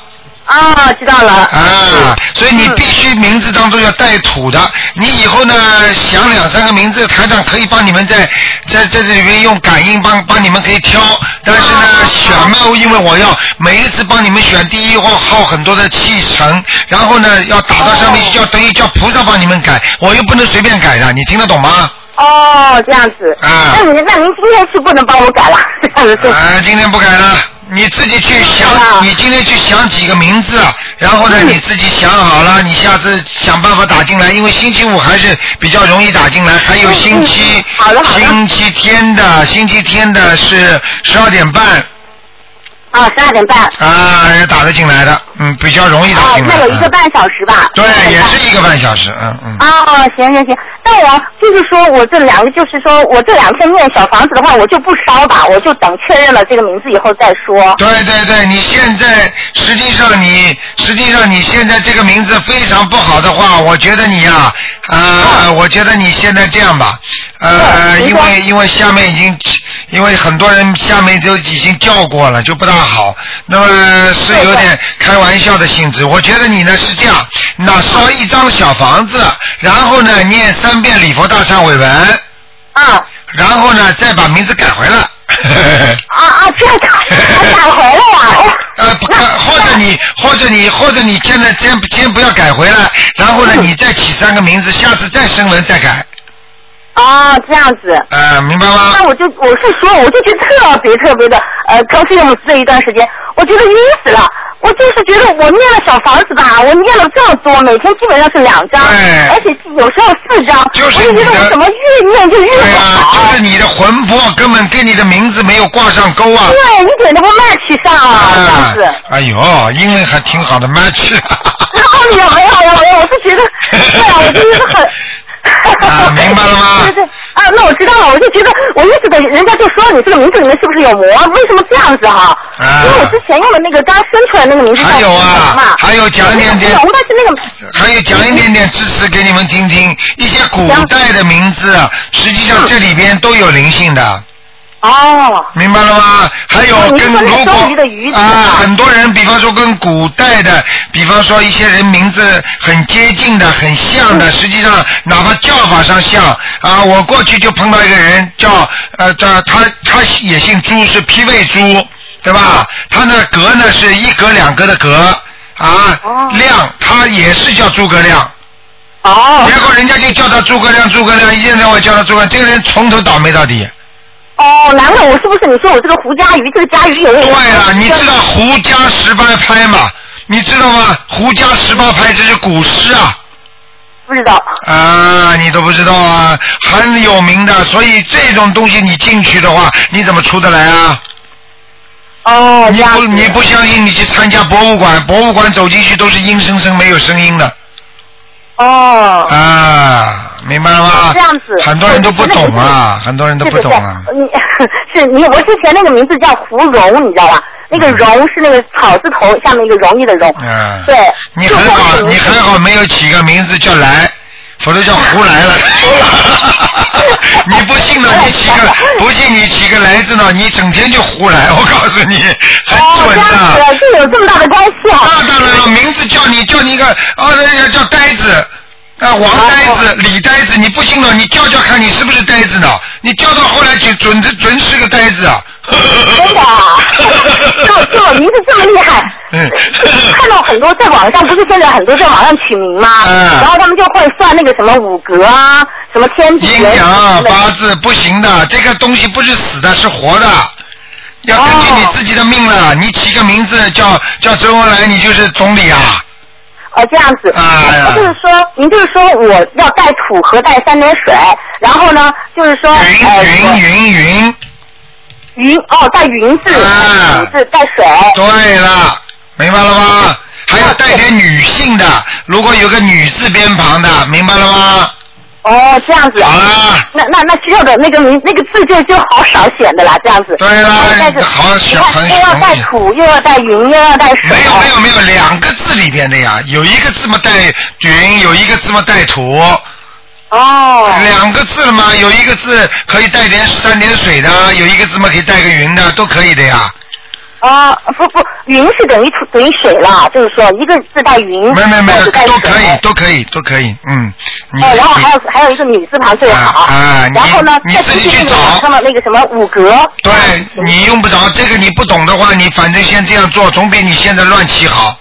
啊，知道了。啊，所以你必须名字当中要带土的。你以后呢想两三个名字，台长可以帮你们在在在这里面用感应帮帮你们可以挑，但是呢选嘛，因为我要每一次帮你们选第一号耗很多的气程，然后呢要打到上面去，要等于叫菩萨帮你们改，我又不能随便改的，你听得懂吗？哦，这样子。啊那您那您今天是不能帮我改了，这样子。啊，今天不改了，你自己去想，你今天去想几个名字，然后呢，你自己想好了，你下次想办法打进来，因为星期五还是比较容易打进来，还有星期星期天的，星期天的是十二点半啊，十二点半。啊，要打得进来的，嗯，比较容易打哦，进来。那有一个嗯半小时吧。对，也是一个半小时，嗯嗯。啊，行行行，那我就是说我这两个，就是说我这两天念小房子的话，我就不烧吧，我就等确认了这个名字以后再说。对对对，你现在实际上你实际上你现在这个名字非常不好的话，我觉得你呀、啊，我觉得你现在这样吧，呃，因为因为下面已经，因为很多人下面都已经叫过了，就不大好，那么是有点开玩笑的性质。我觉得你呢是这样，那烧一张小房子，然后呢念三遍礼佛大忏悔文，啊，然后呢再把名字改回来。啊啊，这样改改回来呀？呃，不，或者你，或者你，或者你现在先先不要改回来，然后呢，你再起三个名字，下次再升文再改，啊，这样子。呃，明白吗？那我就我是说，我就觉得特别特别的，呃，刚睡梦这一段时间，我觉得晕死了。我就是觉得我念了小房子吧，我念了这么多，每天基本上是两张，而且有时候四张，就是我就觉得我怎么越念就越对好。啊，就是你的魂魄根本跟你的名字没有挂上钩啊。对，一点都不 match 上啊，这样子。哎呦，英文还挺好的，match。哦，没有没有没有没有，我是觉得，对啊，我就觉得很。啊，明白了吗？对对啊，那我知道了，我就觉得我一直的，人家就说你这个名字里面是不是有魔？为什么这样子哈？啊因为我之前用的那个刚生出来那个名字叫还有啊嘛，还有讲一点点红的是那个还有讲一点点知识给你们听听，一些古代的名字，实际上这里边都有灵性的。哦。明白了吗？还有跟如果啊，很多人，比方说跟古代的，比方说一些人名字很接近的、很像嗯的，实际上哪怕叫法上像啊，我过去就碰到一个人叫呃叫他他也姓朱，是批位朱，对吧？他那格呢是一格两格的格啊，亮他也是叫诸葛亮。哦。然后人家就叫他诸葛亮，诸葛亮，一天到晚叫他诸葛亮，这个人从头倒霉到底。哦，难怪我是不是你说我这个胡家鱼，这个家鱼有点。对了，你知道胡家十八拍吗？你知道吗？胡家十八拍这是古诗啊。不知道。啊，你都不知道啊，很有名的。所以这种东西你进去的话，你怎么出得来啊？哦，你不你不相信，你去参加博物馆，博物馆走进去都是阴森森没有声音的。哦。啊，明白了吗？这样子很多人都不懂啊，很多人都不懂啊。是是 是你是你，我之前那个名字叫胡蓉，你知道吧？那个蓉是那个草字头下面一个容易的容。嗯。对。你很好，你很好没有起个名字叫来，否则叫胡来了。你不信呢？你起个不信你起个来字呢？你整天就胡来，我告诉你，很准的。哦这样子，这有这么大的关系啊？那当然了，名字叫你叫你一个啊，那个叫呆子。啊，王呆哦子、李呆子，你不信了，你叫叫看你是不是呆子呢？你叫到后来就准准准是个呆子啊！真的啊？这这我名字这么厉害？嗯。看到很多在网上，不是现在很多在网上取名吗？嗯然后他们就会算那个什么五格啊，什么天地阴阳啊八字不行的，这个东西不是死的，是活的。要根据你自己的命了，你起个名字叫叫周恩来，你就是总理啊。哦，这样子。啊就是说，您就是说我要带土和带三点水，然后呢，就是说云云云云。云哦，带云字，啊云字带水。对了，明白了吗？还要带点女性的，如果有个女字边旁的，明白了吗？哦，这样子。好啦。那那那需要的那个名那个字就就好少显的啦，这样子。对啦但是好小很又要带土，又要带云，又要带水。没有没有没有，两个字里边的呀，有一个字嘛带云，有一个字嘛带土。哦。两个字了嘛，有一个字可以带点三点水的，有一个字嘛可以带个云的，都可以的呀。啊，不不，云是等于等于水了，就是说一个自带云，没没没都可以，都可以，都可以，嗯。你哦，然后还有还有一个女字旁最好。啊啊然后呢，再你自己去找网上的那个什么五格。对你用不着这个，你不懂的话，你反正先这样做，总比你现在乱起好。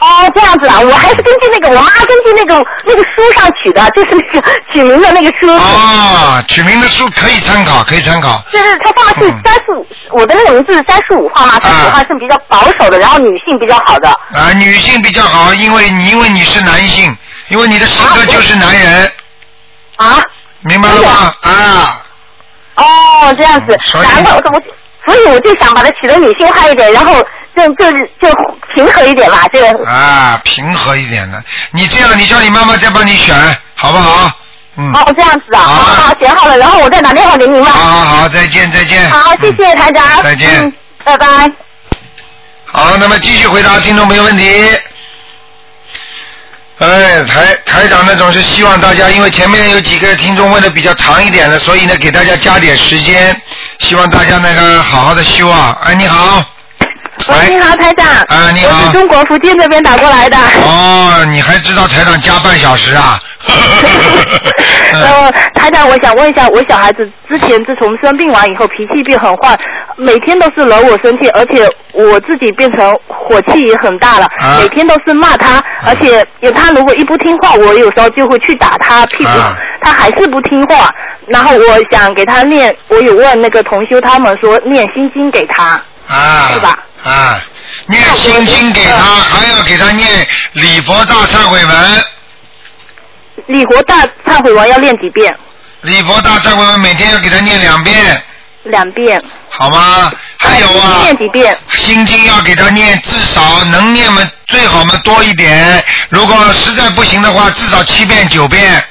哦，这样子啊，我还是根据那个我妈根据那个那个书上取的，就是那个取名的那个书。哦，取名的书可以参考，可以参考。就是他放的是嗯三十五，我的那个名字是三十五号嘛，三十五号是比较保守的，然后女性比较好的。啊，女性比较好，因为你因为你是男性，因为你的性格就是男人，啊？明白了吗？啊，哦，这样子，难怪我我，所以我就想把它取得女性化一点，然后就就是就平和一点吧，这个。啊，平和一点的。你这样，你叫你妈妈再帮你选，好不好？嗯。哦，这样子啊，好好好选好了，然后我再打电话给你嘛。好好好，再见再见。好，谢谢台长。再见嗯，拜拜。好，那么继续回答听众朋友问题。哎，台台长呢总是希望大家，因为前面有几个听众问的比较长一点的，所以呢给大家加点时间，希望大家那个好好的修啊。哎，你好。喂，你好，台长。啊你好我是中国福建这边打过来的。哦，你还知道台长加半小时啊？呃，台长，我想问一下，我小孩子之前自从生病完以后，脾气变很坏，每天都是惹我生气，而且我自己变成火气也很大了，啊每天都是骂他，而且有他如果一不听话，我有时候就会去打他屁股，啊他还是不听话。然后我想给他念，我有问那个同修，他们说念心经给他，啊，是吧？啊，念心经给他，还要给他念礼佛大忏悔文。礼佛大忏悔文要念几遍？礼佛大忏悔文每天要给他念两遍，两遍。好吗？还有啊，念几遍？心经要给他念，至少能念嘛，最好嘛多一点。如果实在不行的话，至少七遍九遍，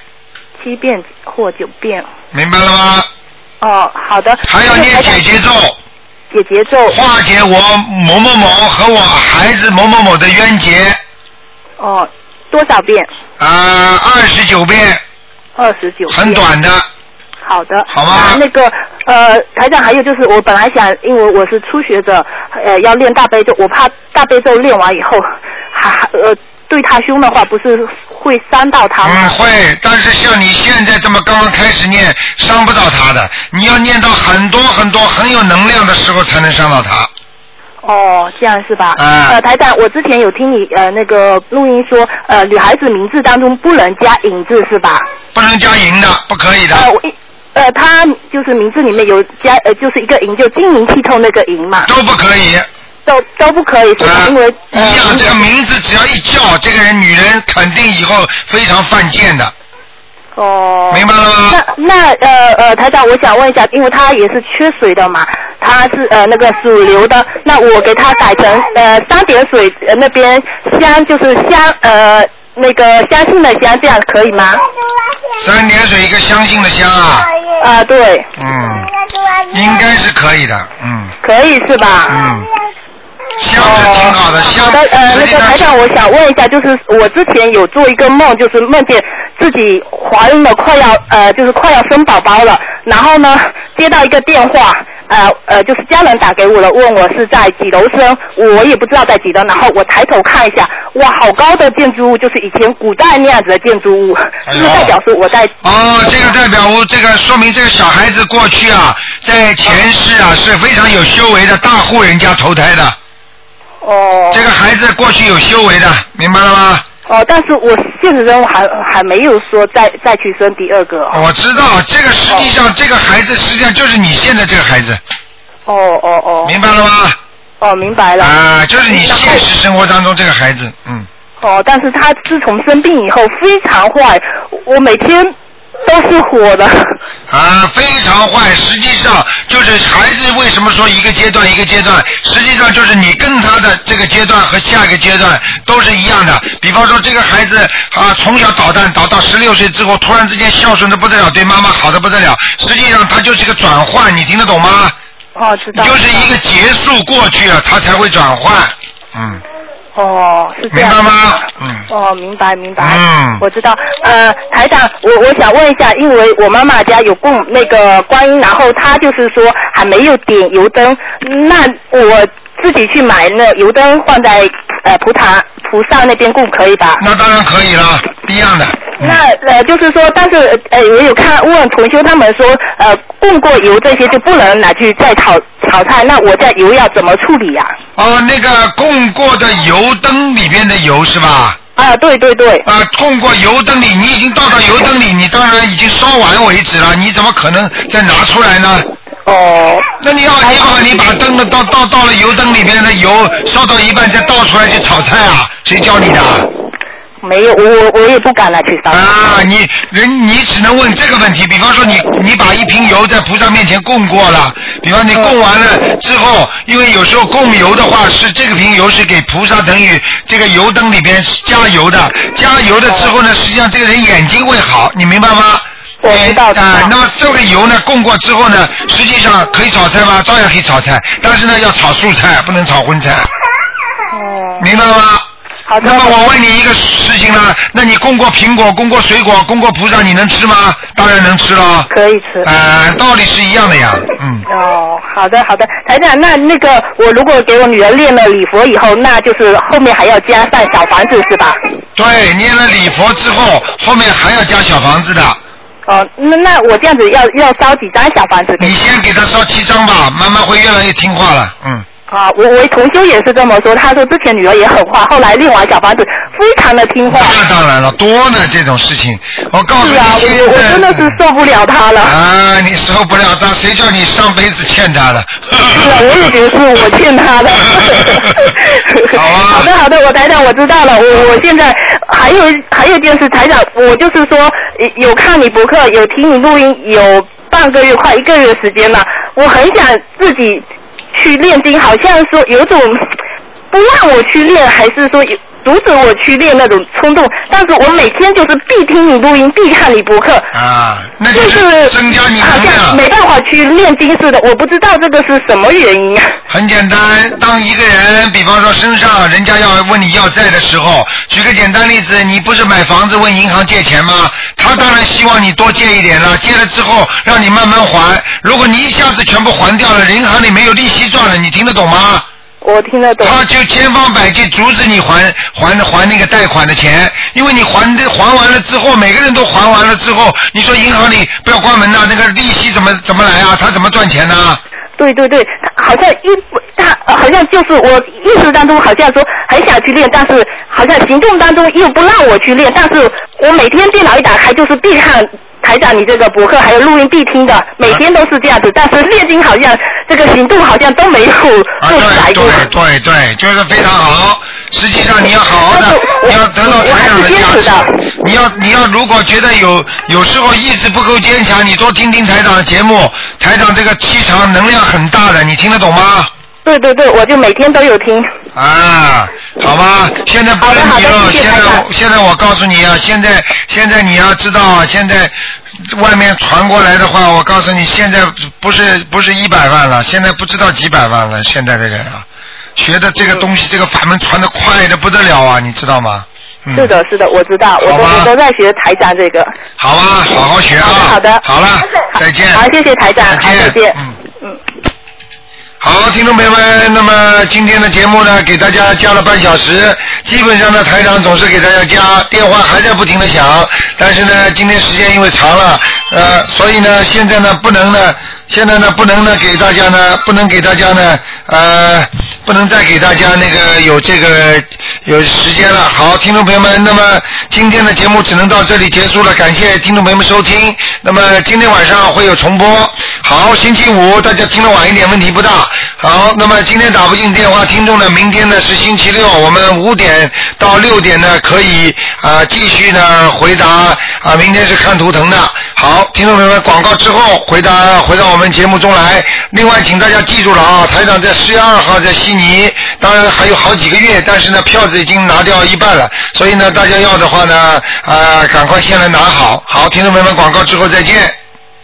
七遍或九遍。明白了吗？哦，好的。还要念姐姐咒，姐姐咒。化解我某某某和我孩子某某某的冤结。哦，多少遍？啊，二十九遍，二十九。很短的。好的。好吗那那个呃，台长，还有就是，我本来想，因为我是初学者，呃，要练大悲咒，我怕大悲咒练完以后，还还呃，对他凶的话，不是会伤到他吗？嗯，会，但是像你现在这么刚刚开始念，伤不到他的。你要念到很多很多很有能量的时候，才能伤到他。哦，这样是吧？嗯呃，台长，我之前有听你呃那个录音说，呃，女孩子名字当中不能加银字是吧？不能加银的，不可以的。呃，我一呃，他就是名字里面有加呃，就是一个银，就晶莹剔透那个银嘛，都不可以。都都不可以，是吧？啊因为呃，一样，这个名字只要一叫，这个人女人肯定以后非常犯贱的。哦。明白了吗？那那呃呃，台长，我想问一下，因为他也是缺水的嘛，他是呃那个主流的，那我给他改成呃三点水呃那边香就是香呃那个相信的香，这样可以吗？三点水一个相信的相啊，啊、对，嗯，应该是可以的，嗯可以是吧？嗯，香是挺好的，香好的，呃，那个台长，我想问一下，就是我之前有做一个梦，就是梦见自己怀孕了，快要呃，就是快要生宝宝了，然后呢，接到一个电话，呃呃，就是家人打给我了，问我是在几楼生，我也不知道在几楼，然后我抬头看一下，哇，好高的建筑物，就是以前古代那样子的建筑物，哎呦就是代表说我在哦，这个代表我这个说明这个小孩子过去啊，在前世啊是非常有修为的大户人家投胎的。哦。这个孩子过去有修为的，明白了吗？哦，但是我现实中还还没有说再再去生第二个。我知道，这个实际上这个孩子实际上就是你现在这个孩子，哦哦哦。明白了吗？哦，明白了。啊，就是你现实生活当中这个孩子，嗯。哦，但是他自从生病以后非常坏，我每天都是火的。啊，非常坏。实际上就是孩子为什么说一个阶段一个阶段，实际上就是你跟他的这个阶段和下一个阶段都是一样的。比方说这个孩子啊，从小捣蛋捣到十六岁之后，突然之间孝顺的不得了，对妈妈好的不得了，实际上他就是一个转换，你听得懂吗？哦，知道。就是一个结束过去了，他才会转换。嗯，哦，是这样。明白吗？嗯。哦，明白明白。嗯我知道。呃，台长，我我想问一下，因为我妈妈家有供那个观音，然后她就是说还没有点油灯，那我自己去买那油灯放在呃菩萨菩萨那边供可以吧？那当然可以了，一样的。那呃，就是说，但是呃，我有看问同修他们说，呃，供过油这些就不能拿去再炒炒菜，那我这油要怎么处理呀、哦，那个供过的油灯里边的油是吧？啊？对对对。啊，供过油灯里，你已经倒到油灯里，你当然已经烧完为止了，你怎么可能再拿出来呢？哦。那你要你要你把灯的倒倒倒了油灯里边的油烧到一半再倒出来去炒菜啊？谁教你的？没有，我我我也不敢了去烧。啊，你人你只能问这个问题。比方说你你把一瓶油在菩萨面前供过了，比方你供完了之后，因为有时候供油的话是这个瓶油是给菩萨等于这个油灯里边加油的，加油的之后呢，实际上这个人眼睛会好，你明白吗？我知道啊、那么这个油呢，供过之后呢，实际上可以炒菜吗？照样可以炒菜，但是呢，要炒素菜，不能炒荤菜。哦。明白吗？好的。那么我问你一个事情呢，那你供过苹果、供过水果、供过菩萨，你能吃吗？当然能吃了。可以吃。啊、道理是一样的呀，嗯。哦，好的好的，台长，那那个我如果给我女儿练了礼佛以后，那就是后面还要加上小房子是吧？对，念了礼佛之后，后面还要加小房子的。哦，那那我这样子要要烧几张小房子你先给他烧七张吧，慢慢会越来越听话了，嗯。啊，我我同修也是这么说，他说之前女儿也很坏，后来练完小房子非常的听话。那当然了，多呢这种事情，我告诉你是啊，我我真的是受不了他了。啊，你受不了他，谁叫你上辈子欠他的？是啊，我也觉得是我欠他的。好啊。好的好的，我台长我知道了，我我现在还有还有一件事，台长，我就是说呃有看你博客，有听你录音，有半个月快一个月时间了，我很想自己去练经，好像说有种不让我去练，还是说有阻止我去练那种冲动，但是我每天就是必听你录音，必看你博客。啊，那就就是增加你好像没办法去练经似的，我不知道这个是什么原因啊。很简单，当一个人，比方说身上人家要问你要债的时候，举个简单例子，你不是买房子问银行借钱吗？他当然希望你多借一点了，借了之后让你慢慢还。如果你一下子全部还掉了，银行里没有利息赚了，你听得懂吗？我听得懂。他就千方百计阻止你还还还那个贷款的钱，因为你还的还完了之后，每个人都还完了之后，你说银行里不要关门呐、那个利息怎么怎么来啊？他怎么赚钱呢、对对对，他好像一不他呃好像就是我意识当中好像说很想去练，但是好像行动当中又不让我去练，但是我每天电脑一打开就是必看台长你这个博客，还有录音必听的，每天都是这样子，但是练经好像这个行动好像都没有啊，做出来过。对对对对，就是非常好。实际上你要好好的，你要得到台长的加持。你要你要如果觉得有有时候意志不够坚强，你多听听台长的节目，台长这个气场能量很大的，你听得懂吗？对对对，我就每天都有听。啊，好吧，现在不问你了。现在现在我告诉你啊，现在现在你要知道啊，现在外面传过来的话，我告诉你，现在不是不是一百万了，现在不知道几百万了。现在的人啊，学的这个东西，这个法门传的快的不得了啊，你知道吗？嗯是的，是的，我知道，我我都在学台长这个。好吧，好好学啊。好的，好了，再见。好，谢谢台长，好，再见。嗯。好，听众朋友们，那么今天的节目呢，给大家加了半小时，基本上呢，台长总是给大家加，电话还在不停的响，但是呢，今天时间因为长了，呃，所以呢，现在呢，不能呢，现在呢，不能呢，给大家呢，不能给大家呢，呃，不能再给大家那个有这个有时间了。好，听众朋友们，那么今天的节目只能到这里结束了，感谢听众朋友们收听。那么今天晚上会有重播。好，星期五大家听得晚一点问题不大。好，那么今天打不进电话，听众呢，明天呢是星期六，我们五点到六点呢可以啊、继续呢回答啊、明天是看图腾的。好，听众朋友们，广告之后回答回到我们节目中来。另外，请大家记住了啊，台长在十月二号在西你，当然还有好几个月，但是呢票子已经拿掉一半了，所以呢大家要的话呢啊、赶快先来拿好。好，听众朋友们，广告之后再见。